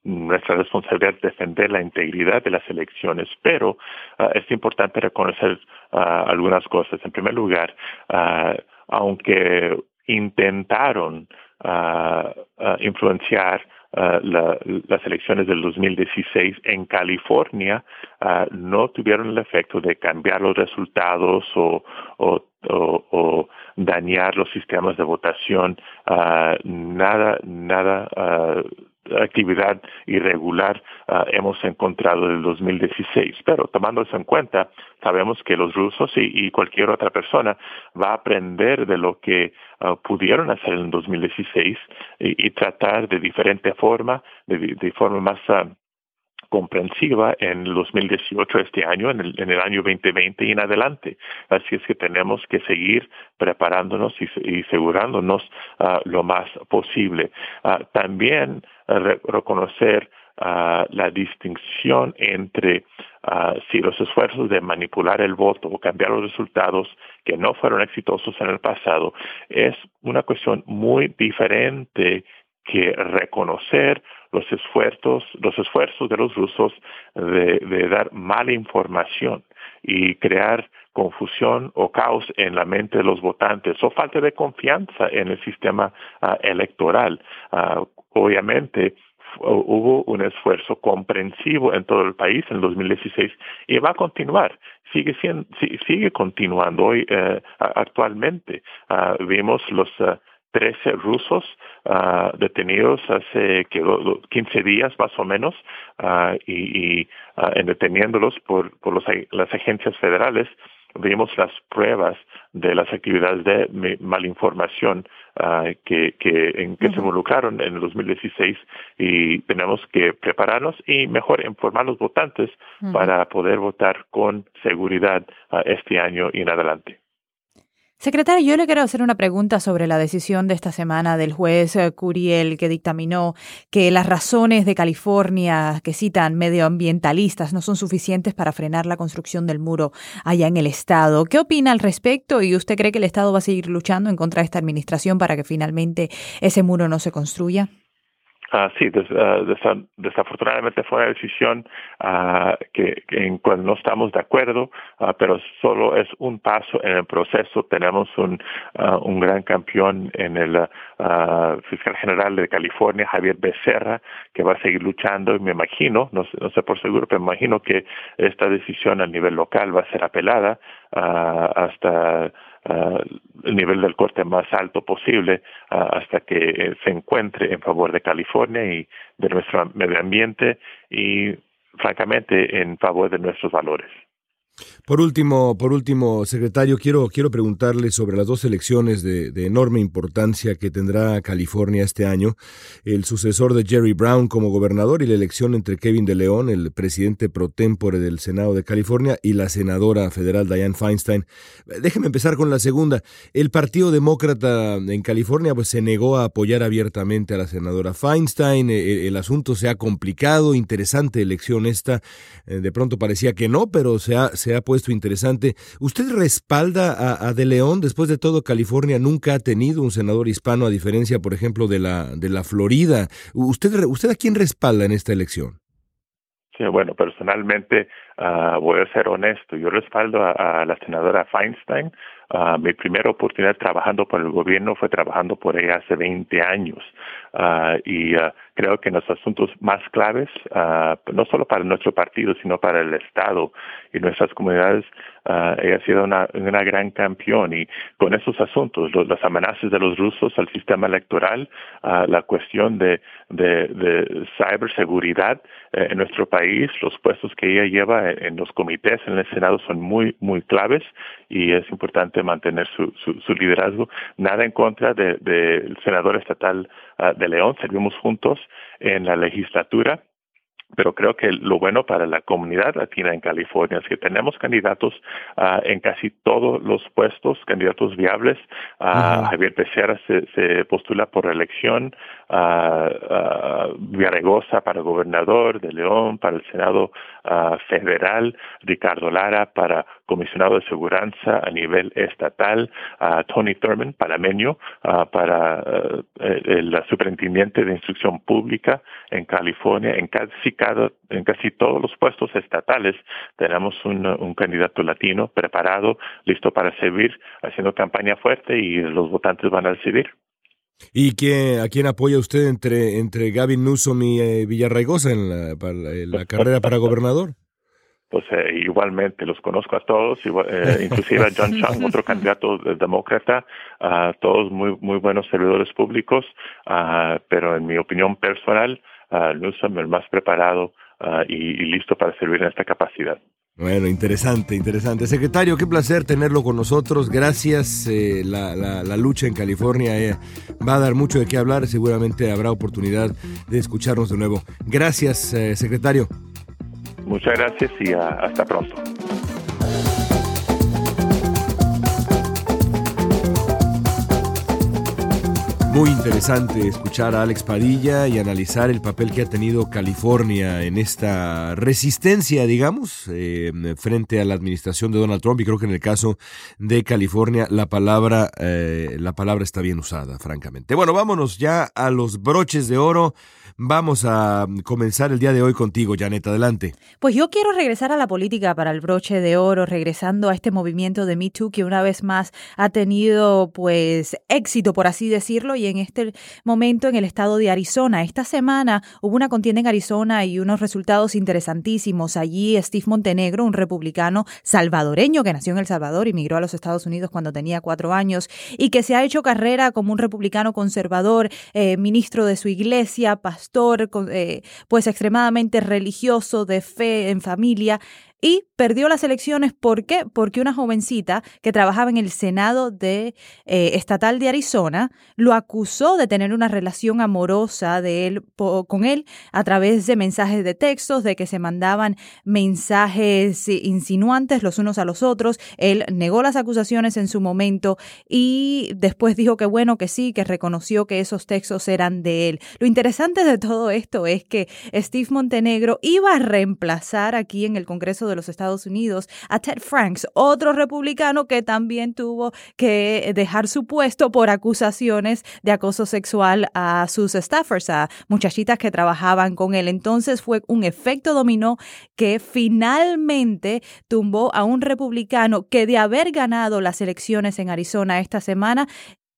nuestra responsabilidad defender la integridad de las elecciones, pero ah, es importante reconocer ah, algunas cosas. En primer lugar, aunque intentaron influenciar Uh, las elecciones del 2016 en California uh, no tuvieron el efecto de cambiar los resultados o, o, dañar los sistemas de votación. Uh, nada, nada actividad irregular uh, hemos encontrado en el 2016. Pero tomando eso en cuenta, sabemos que los rusos y, cualquier otra persona va a aprender de lo que uh, pudieron hacer en el 2016 y, y, tratar de diferente forma, de, forma más uh, comprensiva en el 2018, este año, en el, en el año 2020 y en adelante. Así es que tenemos que seguir preparándonos y, asegurándonos uh, lo más posible. También reconocer la distinción entre si los esfuerzos de manipular el voto o cambiar los resultados que no fueron exitosos en el pasado es una cuestión muy diferente que reconocer los esfuerzos, los esfuerzos de los rusos de, dar mala información y crear confusión o caos en la mente de los votantes o falta de confianza en el sistema ah, electoral. Uh, obviamente, hubo un esfuerzo comprensivo en todo el país en 2016 y va a continuar. Sigue, siendo, sigue continuando hoy eh, actualmente. Uh, vimos los 13 rusos uh, detenidos hace que, 15 días más o menos uh, y, y uh, en deteniéndolos por, por los, las agencias federales vimos las pruebas de las actividades de malinformación que, que, en que se involucraron en el 2016 y tenemos que prepararnos y mejor informar a los votantes para poder votar con seguridad este año y en adelante. Secretario, yo le quiero hacer una pregunta sobre la decisión de esta semana del juez eh, Curiel que dictaminó que las razones de California que citan medioambientalistas no son suficientes para frenar la construcción del muro allá en el estado. ¿Qué opina al respecto y usted cree que el estado va a seguir luchando en contra de esta administración para que finalmente ese muro no se construya? Uh, sí, des, uh, desafortunadamente fue una decisión uh, que, en cual no estamos de acuerdo, pero solo es un paso en el proceso. Tenemos un, un gran campeón en el fiscal general de California, Javier Becerra, que va a seguir luchando y me imagino, no, no sé por seguro, pero me imagino que esta decisión a nivel local va a ser apelada hasta el nivel del corte más alto posible hasta que se encuentre en favor de California y de nuestro medio ambiente y francamente en favor de nuestros valores. Por último, por último, secretario, quiero, quiero preguntarle sobre las dos elecciones de, enorme importancia que tendrá California este año, el sucesor de Jerry Brown como gobernador y la elección entre Kevin de León, el presidente pro tempore del Senado de California, y la senadora federal Dianne Feinstein. Déjeme empezar con la segunda. El Partido Demócrata en California pues, se negó a apoyar abiertamente a la senadora Feinstein. El, el asunto se ha complicado, interesante elección esta. Eh, de pronto parecía que no, pero se ha, ha puesto interesante. ¿Usted respalda a, De León? Después de todo, California nunca ha tenido un senador hispano, a diferencia, por ejemplo, de la, de la Florida. ¿Usted, ¿Usted a quién respalda en esta elección? Sí, bueno, personalmente voy a ser honesto, yo respaldo a la senadora Feinstein Uh, mi primera oportunidad trabajando por el gobierno fue trabajando por ella hace 20 años uh, y uh, creo que en los asuntos más claves, no solo para nuestro partido, sino para el Estado y nuestras comunidades, ella ha sido una, una, gran campeón y con esos asuntos, los, las amenazas de los rusos al sistema electoral, la cuestión de, de, de ciberseguridad eh, en nuestro país, los puestos que ella lleva en, los comités en el Senado son muy, muy claves y es importante mantener su, su, liderazgo. Nada en contra del de, senador estatal uh, de León, servimos juntos en la legislatura pero creo que lo bueno para la comunidad latina en California es que tenemos candidatos uh, en casi todos los puestos, candidatos viables. Uh, Javier Becerra se, se, postula por reelección, uh, Villaraigosa para gobernador de León, para el Senado federal, Ricardo Lara para comisionado de seguridad a nivel estatal, Tony Thurman, panameño, para el superintendente de instrucción pública en California, en casi en casi todos los puestos estatales tenemos un, un candidato latino preparado, listo para servir, haciendo campaña fuerte y los votantes van a decidir. ¿Y quién, a quién apoya usted entre, entre Gavin Newsom y eh, Villarraigosa en la, la carrera para gobernador? Pues eh, igualmente los conozco a todos, eh, (laughs) inclusive a John Chang, otro candidato demócrata, uh, todos muy muy buenos servidores públicos, uh, pero en mi opinión personal, uh, Newsom el más preparado y, y, listo para servir en esta capacidad. Bueno, interesante, interesante. Secretario, qué placer tenerlo con nosotros. Gracias. Eh, la, la, la, lucha en California eh, va a dar mucho de qué hablar. Seguramente habrá oportunidad de escucharnos de nuevo. Gracias, eh, secretario. Muchas gracias y hasta pronto. Muy interesante escuchar a Alex Padilla y analizar el papel que ha tenido California en esta resistencia, digamos, eh, frente a la administración de Donald Trump. Y creo que en el caso de California la palabra, eh, la palabra está bien usada, francamente. Bueno, vámonos ya a los broches de oro. Vamos a comenzar el día de hoy contigo, Janet. Adelante. Pues yo quiero regresar a la política para el broche de oro, regresando a este movimiento de Me Too que una vez más ha tenido pues éxito, por así decirlo, y en este momento en el estado de Arizona. Esta semana hubo una contienda en Arizona y unos resultados interesantísimos. Allí Steve Montenegro, un republicano salvadoreño que nació en El Salvador y migró a los Estados Unidos cuando tenía cuatro años y que se ha hecho carrera como un republicano conservador, eh, ministro de su iglesia, pastor eh, pues extremadamente religioso, de fe en familia, y perdió las elecciones. ¿Por qué? Porque una jovencita que trabajaba en el Senado de, eh, Estatal de Arizona lo acusó de tener una relación amorosa de él, con él a través de mensajes de textos, de que se mandaban mensajes insinuantes los unos a los otros. Él negó las acusaciones en su momento y después dijo que bueno, que sí, que reconoció que esos textos eran de él. Lo interesante de todo esto es que Steve Montenegro iba a reemplazar aquí en el Congreso de los Estados Unidos a Ted Franks, otro republicano que también tuvo que dejar su puesto por acusaciones de acoso sexual a sus staffers, a muchachitas que trabajaban con él. Entonces fue un efecto dominó que finalmente tumbó a un republicano que de haber ganado las elecciones en Arizona esta semana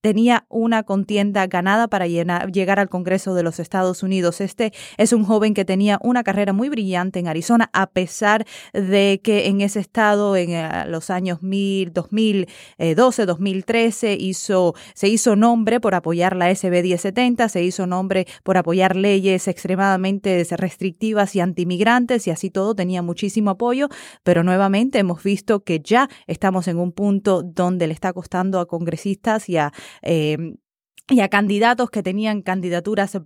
tenía una contienda ganada para llegar al Congreso de los Estados Unidos. Este es un joven que tenía una carrera muy brillante en Arizona, a pesar de que en ese estado, en eh, los años 2012, 2013, hizo, se hizo nombre por apoyar la SB 1070, se hizo nombre por apoyar leyes extremadamente restrictivas y antimigrantes, y así todo tenía muchísimo apoyo, pero nuevamente hemos visto que ya estamos en un punto donde le está costando a congresistas y a Em, y a candidatos que tenían candidaturas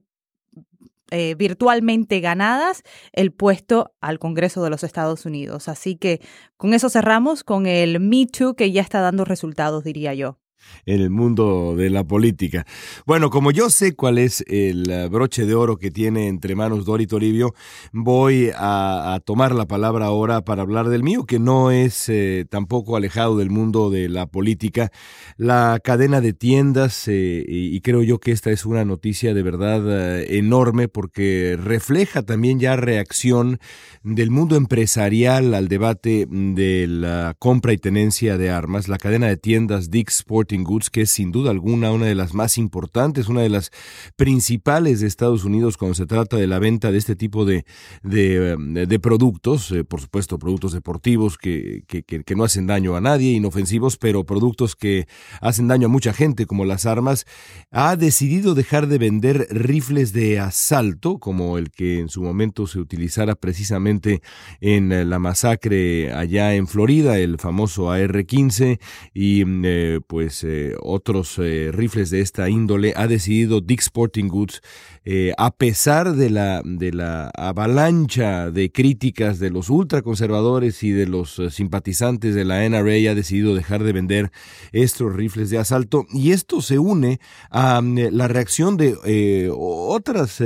eh, virtualmente ganadas el puesto al Congreso de los Estados Unidos. Así que con eso cerramos con el Me Too que ya está dando resultados, diría yo. En el mundo de la política. Bueno, como yo sé cuál es el eh, broche de oro que tiene entre manos Dori Toribio, voy a, tomar la palabra ahora para hablar del mío, que no es eh, tampoco alejado del mundo de la política. La cadena de tiendas, eh, y, creo yo que esta es una noticia de verdad enorme porque refleja también ya reacción del mundo empresarial al debate de la compra y tenencia de armas. La cadena de tiendas Sporting Goods, que es sin duda alguna una de las más importantes, una de las principales de Estados Unidos cuando se trata de la venta de este tipo de, de, productos, eh, por supuesto productos deportivos que, que, que, no hacen daño a nadie, inofensivos, pero productos que hacen daño a mucha gente, como las armas, ha decidido dejar de vender rifles de asalto, como el que en su momento se utilizara precisamente en la masacre allá en Florida, el famoso AR-15, y eh, pues eh, otros eh, rifles de esta índole, ha decidido Dick Sporting Goods eh, a pesar de la, de la avalancha de críticas de los ultraconservadores y de los eh, simpatizantes de la NRA, ha decidido dejar de vender estos rifles de asalto. Y esto se une a mm, la reacción de eh, otras,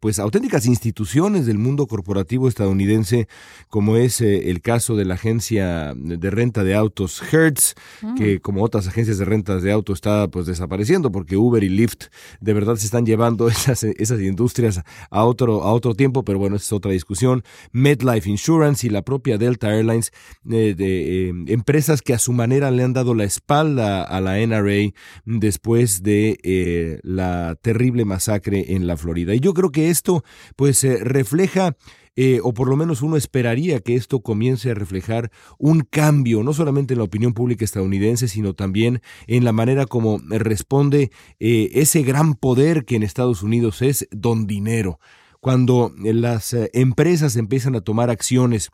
pues, auténticas instituciones del mundo corporativo estadounidense, como es el caso de la agencia de renta de autos Hertz, mm. que como otras agencias de rentas de autos está pues desapareciendo porque Uber y Lyft de verdad se están llevando (laughs) esas esas industrias a otro, a otro tiempo, pero bueno, esa es otra discusión. MedLife Insurance y la propia Delta Airlines, eh, de, eh, empresas que a su manera le han dado la espalda a la NRA después de eh, la terrible masacre en la Florida. Y yo creo que esto pues refleja eh, o por lo menos uno esperaría que esto comience a reflejar un cambio, no solamente en la opinión pública estadounidense, sino también en la manera como responde eh, ese gran poder que en Estados Unidos es don dinero. Cuando las eh, empresas empiezan a tomar acciones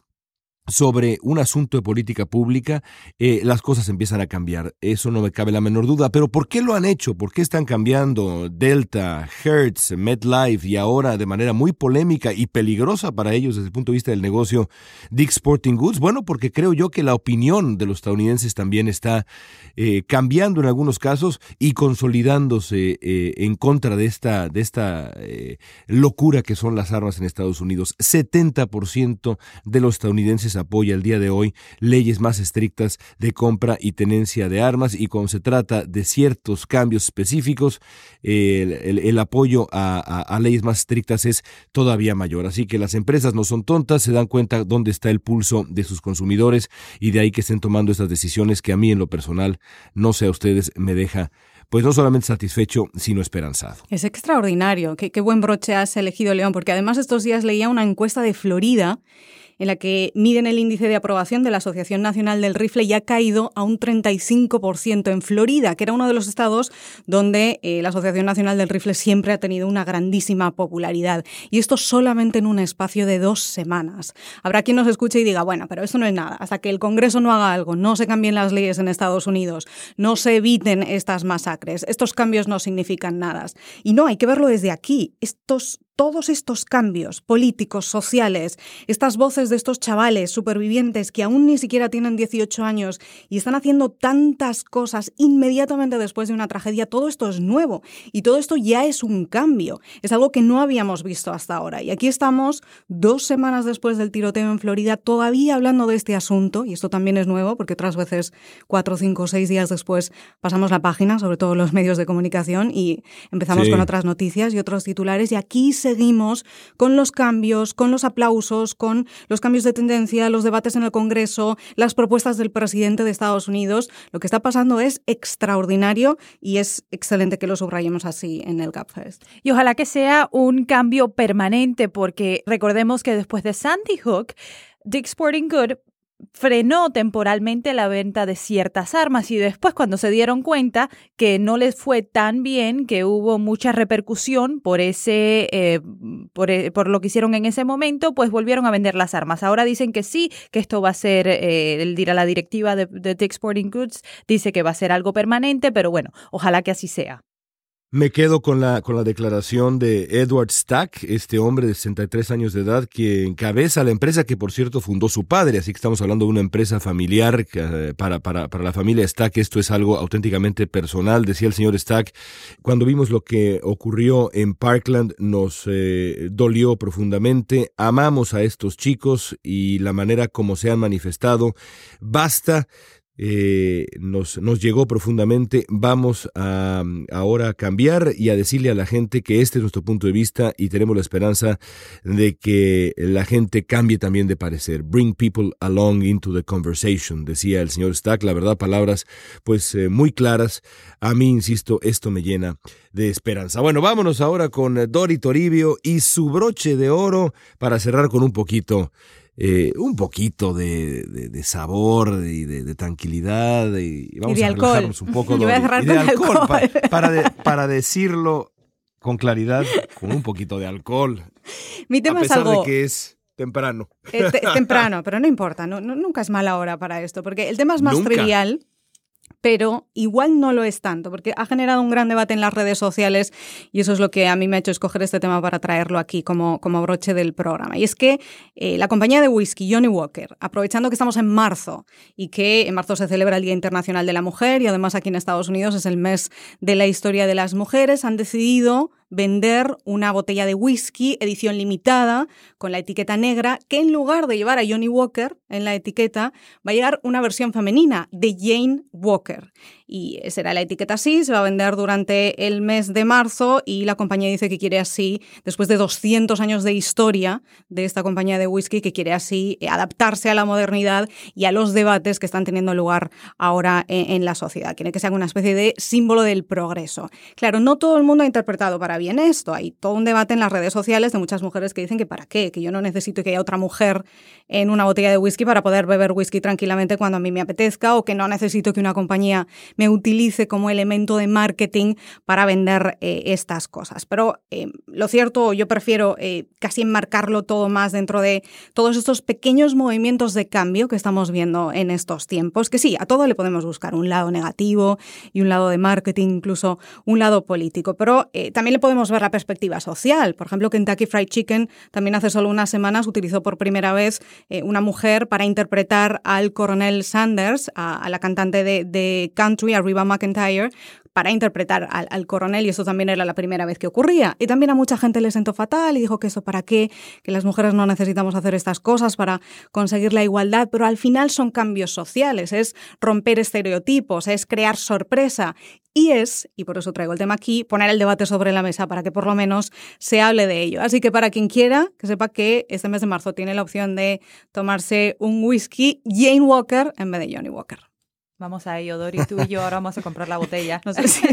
sobre un asunto de política pública, eh, las cosas empiezan a cambiar. Eso no me cabe la menor duda. Pero ¿por qué lo han hecho? ¿Por qué están cambiando Delta, Hertz, MetLife y ahora de manera muy polémica y peligrosa para ellos desde el punto de vista del negocio Dick Sporting Goods? Bueno, porque creo yo que la opinión de los estadounidenses también está eh, cambiando en algunos casos y consolidándose eh, en contra de esta, de esta locura que son las armas en Estados Unidos. 70% de los estadounidenses apoya el día de hoy leyes más estrictas de compra y tenencia de armas y cuando se trata de ciertos cambios específicos, el, apoyo a, leyes más estrictas es todavía mayor. Así que las empresas no son tontas, se dan cuenta dónde está el pulso de sus consumidores y de ahí que estén tomando estas decisiones que a mí en lo personal, no sé a ustedes, me deja pues no solamente satisfecho, sino esperanzado. Es extraordinario. Qué, qué buen broche has elegido, León, porque además estos días leía una encuesta de Florida en la que miden el índice de aprobación de la Asociación Nacional del Rifle y ha caído a un 35% en Florida, que era uno de los estados donde eh, la Asociación Nacional del Rifle siempre ha tenido una grandísima popularidad. Y esto solamente en un espacio de dos semanas. Habrá quien nos escuche y diga, bueno, pero eso no es nada. Hasta que el Congreso no haga algo, no se cambien las leyes en Estados Unidos, no se eviten estas masacres, estos cambios no significan nada. Y no, hay que verlo desde aquí. Estos todos estos cambios políticos, sociales, estas voces de estos chavales supervivientes que aún ni siquiera tienen 18 años y están haciendo tantas cosas inmediatamente después de una tragedia, todo esto es nuevo y todo esto ya es un cambio. Es algo que no habíamos visto hasta ahora. Y aquí estamos, dos semanas después del tiroteo en Florida, todavía hablando de este asunto, y esto también es nuevo porque otras veces, cuatro, cinco, seis días después, pasamos la página, sobre todo los medios de comunicación, y empezamos con otras noticias y otros titulares, y aquí se seguimos con los cambios, con los aplausos, con los cambios de tendencia, los debates en el Congreso, las propuestas del presidente de Estados Unidos. Lo que está pasando es extraordinario y es excelente que lo subrayemos así en el GapFest. Y ojalá que sea un cambio permanente, porque recordemos que después de Sandy Hook, Dick Sporting Good frenó temporalmente la venta de ciertas armas y después cuando se dieron cuenta que no les fue tan bien, que hubo mucha repercusión por ese eh, e, por, lo que hicieron en ese momento, pues volvieron a vender las armas. Ahora dicen que sí, que esto va a ser, eh, el la directiva de, de Goods dice que va a ser algo permanente, pero bueno, ojalá que así sea. Me quedo con la, con la declaración de Edward Stack, este hombre de 63 años de edad que encabeza la empresa que por cierto fundó su padre, así que estamos hablando de una empresa familiar eh, para, para, para la familia Stack, esto es algo auténticamente personal, decía el señor Stack, cuando vimos lo que ocurrió en Parkland nos eh, dolió profundamente, amamos a estos chicos y la manera como se han manifestado, basta eh, nos, nos, llegó profundamente. Vamos a ahora a cambiar y a decirle a la gente que este es nuestro punto de vista y tenemos la esperanza de que la gente cambie también de parecer. Bring people along into the conversation, decía el señor Stack. La verdad, palabras pues eh, muy claras. A mí, insisto, esto me llena de esperanza. Bueno, vámonos ahora con Dori Toribio y su broche de oro para cerrar con un poquito eh, un poquito de, de, sabor y de, tranquilidad y vamos a relajarnos un poco. (laughs) Yo voy a cerrar de alcohol, (laughs) Para, para, decirlo con claridad, con un poquito de alcohol. Mi tema a pesar es algo... de que es temprano. Es, (laughs) temprano, pero no importa, no, nunca es mala hora para esto, porque el tema es más trivial pero igual no lo es tanto, porque ha generado un gran debate en las redes sociales y eso es lo que a mí me ha hecho escoger este tema para traerlo aquí como, como broche del programa. Y es que eh, la compañía de whisky Johnny Walker, aprovechando que estamos en marzo y que en marzo se celebra el Día Internacional de la Mujer y además aquí en Estados Unidos es el mes de la historia de las mujeres, han decidido vender una botella de whisky edición limitada con la etiqueta negra que en lugar de llevar a Johnny Walker en la etiqueta va a llegar una versión femenina de Jane Walker y será la etiqueta así, se va a vender durante el mes de marzo y la compañía dice que quiere así, después de 200 años de historia de esta compañía de whisky, que quiere así adaptarse a la modernidad y a los debates que están teniendo lugar ahora en, la sociedad. Quiere que sea una especie de símbolo del progreso. Claro, no todo el mundo ha interpretado para bien esto. Hay todo un debate en las redes sociales de muchas mujeres que dicen que para qué, que yo no necesito que haya otra mujer en una botella de whisky para poder beber whisky tranquilamente cuando a mí me apetezca o que no necesito que una compañía me utilice como elemento de marketing para vender eh, estas cosas. Pero eh, lo cierto, yo prefiero eh, casi enmarcarlo todo más dentro de todos estos pequeños movimientos de cambio que estamos viendo en estos tiempos, que sí, a todo le podemos buscar un lado negativo y un lado de marketing, incluso un lado político, pero también le podemos ver la perspectiva social. Por ejemplo, Kentucky Fried Chicken también hace solo unas semanas utilizó por primera vez una mujer para interpretar al coronel Sanders, a, la cantante de, de country Arriba McIntyre, para interpretar al, coronel y eso también era la primera vez que ocurría. Y también a mucha gente le sentó fatal y dijo que eso para qué, que las mujeres no necesitamos hacer estas cosas para conseguir la igualdad, pero al final son cambios sociales, es romper estereotipos, es crear sorpresa y es, y por eso traigo el tema aquí, poner el debate sobre la mesa para que por lo menos se hable de ello. Así que para quien quiera, que sepa que este mes de marzo tiene la opción de tomarse un whisky Jane Walker en vez de Johnny Walker. Vamos a ello, Dori, tú y yo ahora vamos a comprar la botella. (laughs) No, sé si,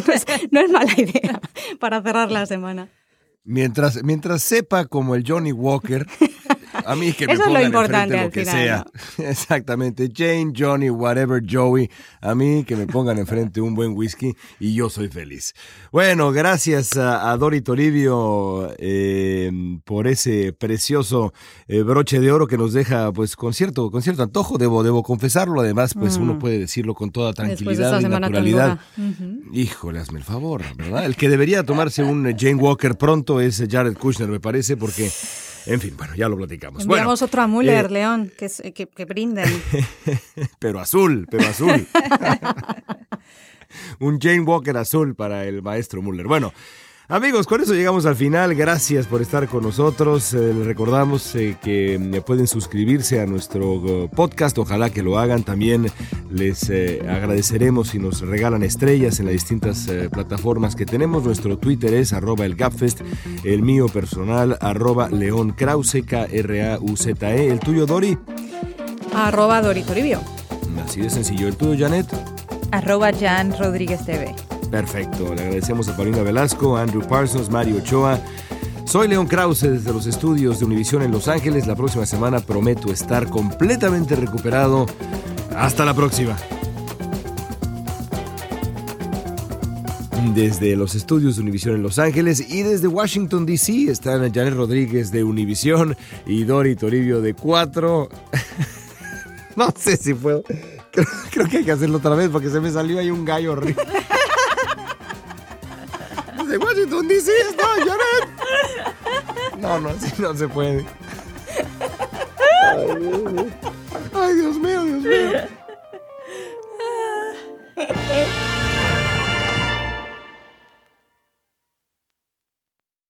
no, es, mala idea para cerrar la semana. Mientras, mientras sepa como el Johnny Walker, (laughs) a mí que me Eso es lo importante lo que sea. (laughs) Exactamente. Jane, Johnny, whatever, Joey. A mí que me pongan enfrente un buen whisky y yo soy feliz. Bueno, gracias a, Dori Toribio eh, por ese precioso eh, broche de oro que nos deja pues con cierto, con cierto antojo, debo, debo confesarlo. Además, pues uno mm. puede decirlo con toda tranquilidad y naturalidad. Híjole, hazme el favor, ¿verdad? El que debería tomarse un Jane Walker pronto es Jared Kushner, me parece, porque en fin, bueno, ya lo platicamos. Enviamos otro a Müller, eh, León, que, que, que brinden. (laughs) pero azul, pero azul. (laughs) Un Jane Walker azul para el maestro Müller. Bueno, Amigos, con eso llegamos al final. Gracias por estar con nosotros. Eh, les recordamos eh, que mm, pueden suscribirse a nuestro podcast. Ojalá que lo hagan. También les eh, agradeceremos si nos regalan estrellas en las distintas plataformas que tenemos. Nuestro Twitter es arroba el Gapfest. El mío personal, arroba León Krause, K-R-A-U-Z-E. El tuyo, Dori. Arroba Dori Toribio. Así de sencillo. El tuyo, Janet. Arroba Jan Rodríguez TV. Perfecto. Le agradecemos a Paulina Velasco, Andrew Parsons, Mario Ochoa. Soy León Krause desde los estudios de Univisión en Los Ángeles. La próxima semana prometo estar completamente recuperado. Hasta la próxima. Desde los estudios de Univisión en Los Ángeles y desde Washington, D.C. están Janet Rodríguez de Univisión y Dori Toribio de 4. (laughs) no sé si puedo. Creo, que hay que hacerlo otra vez porque se me salió ahí un gallo horrible. ¿Dónde? No, no, así no se puede. Ay, Dios mío, Dios mío.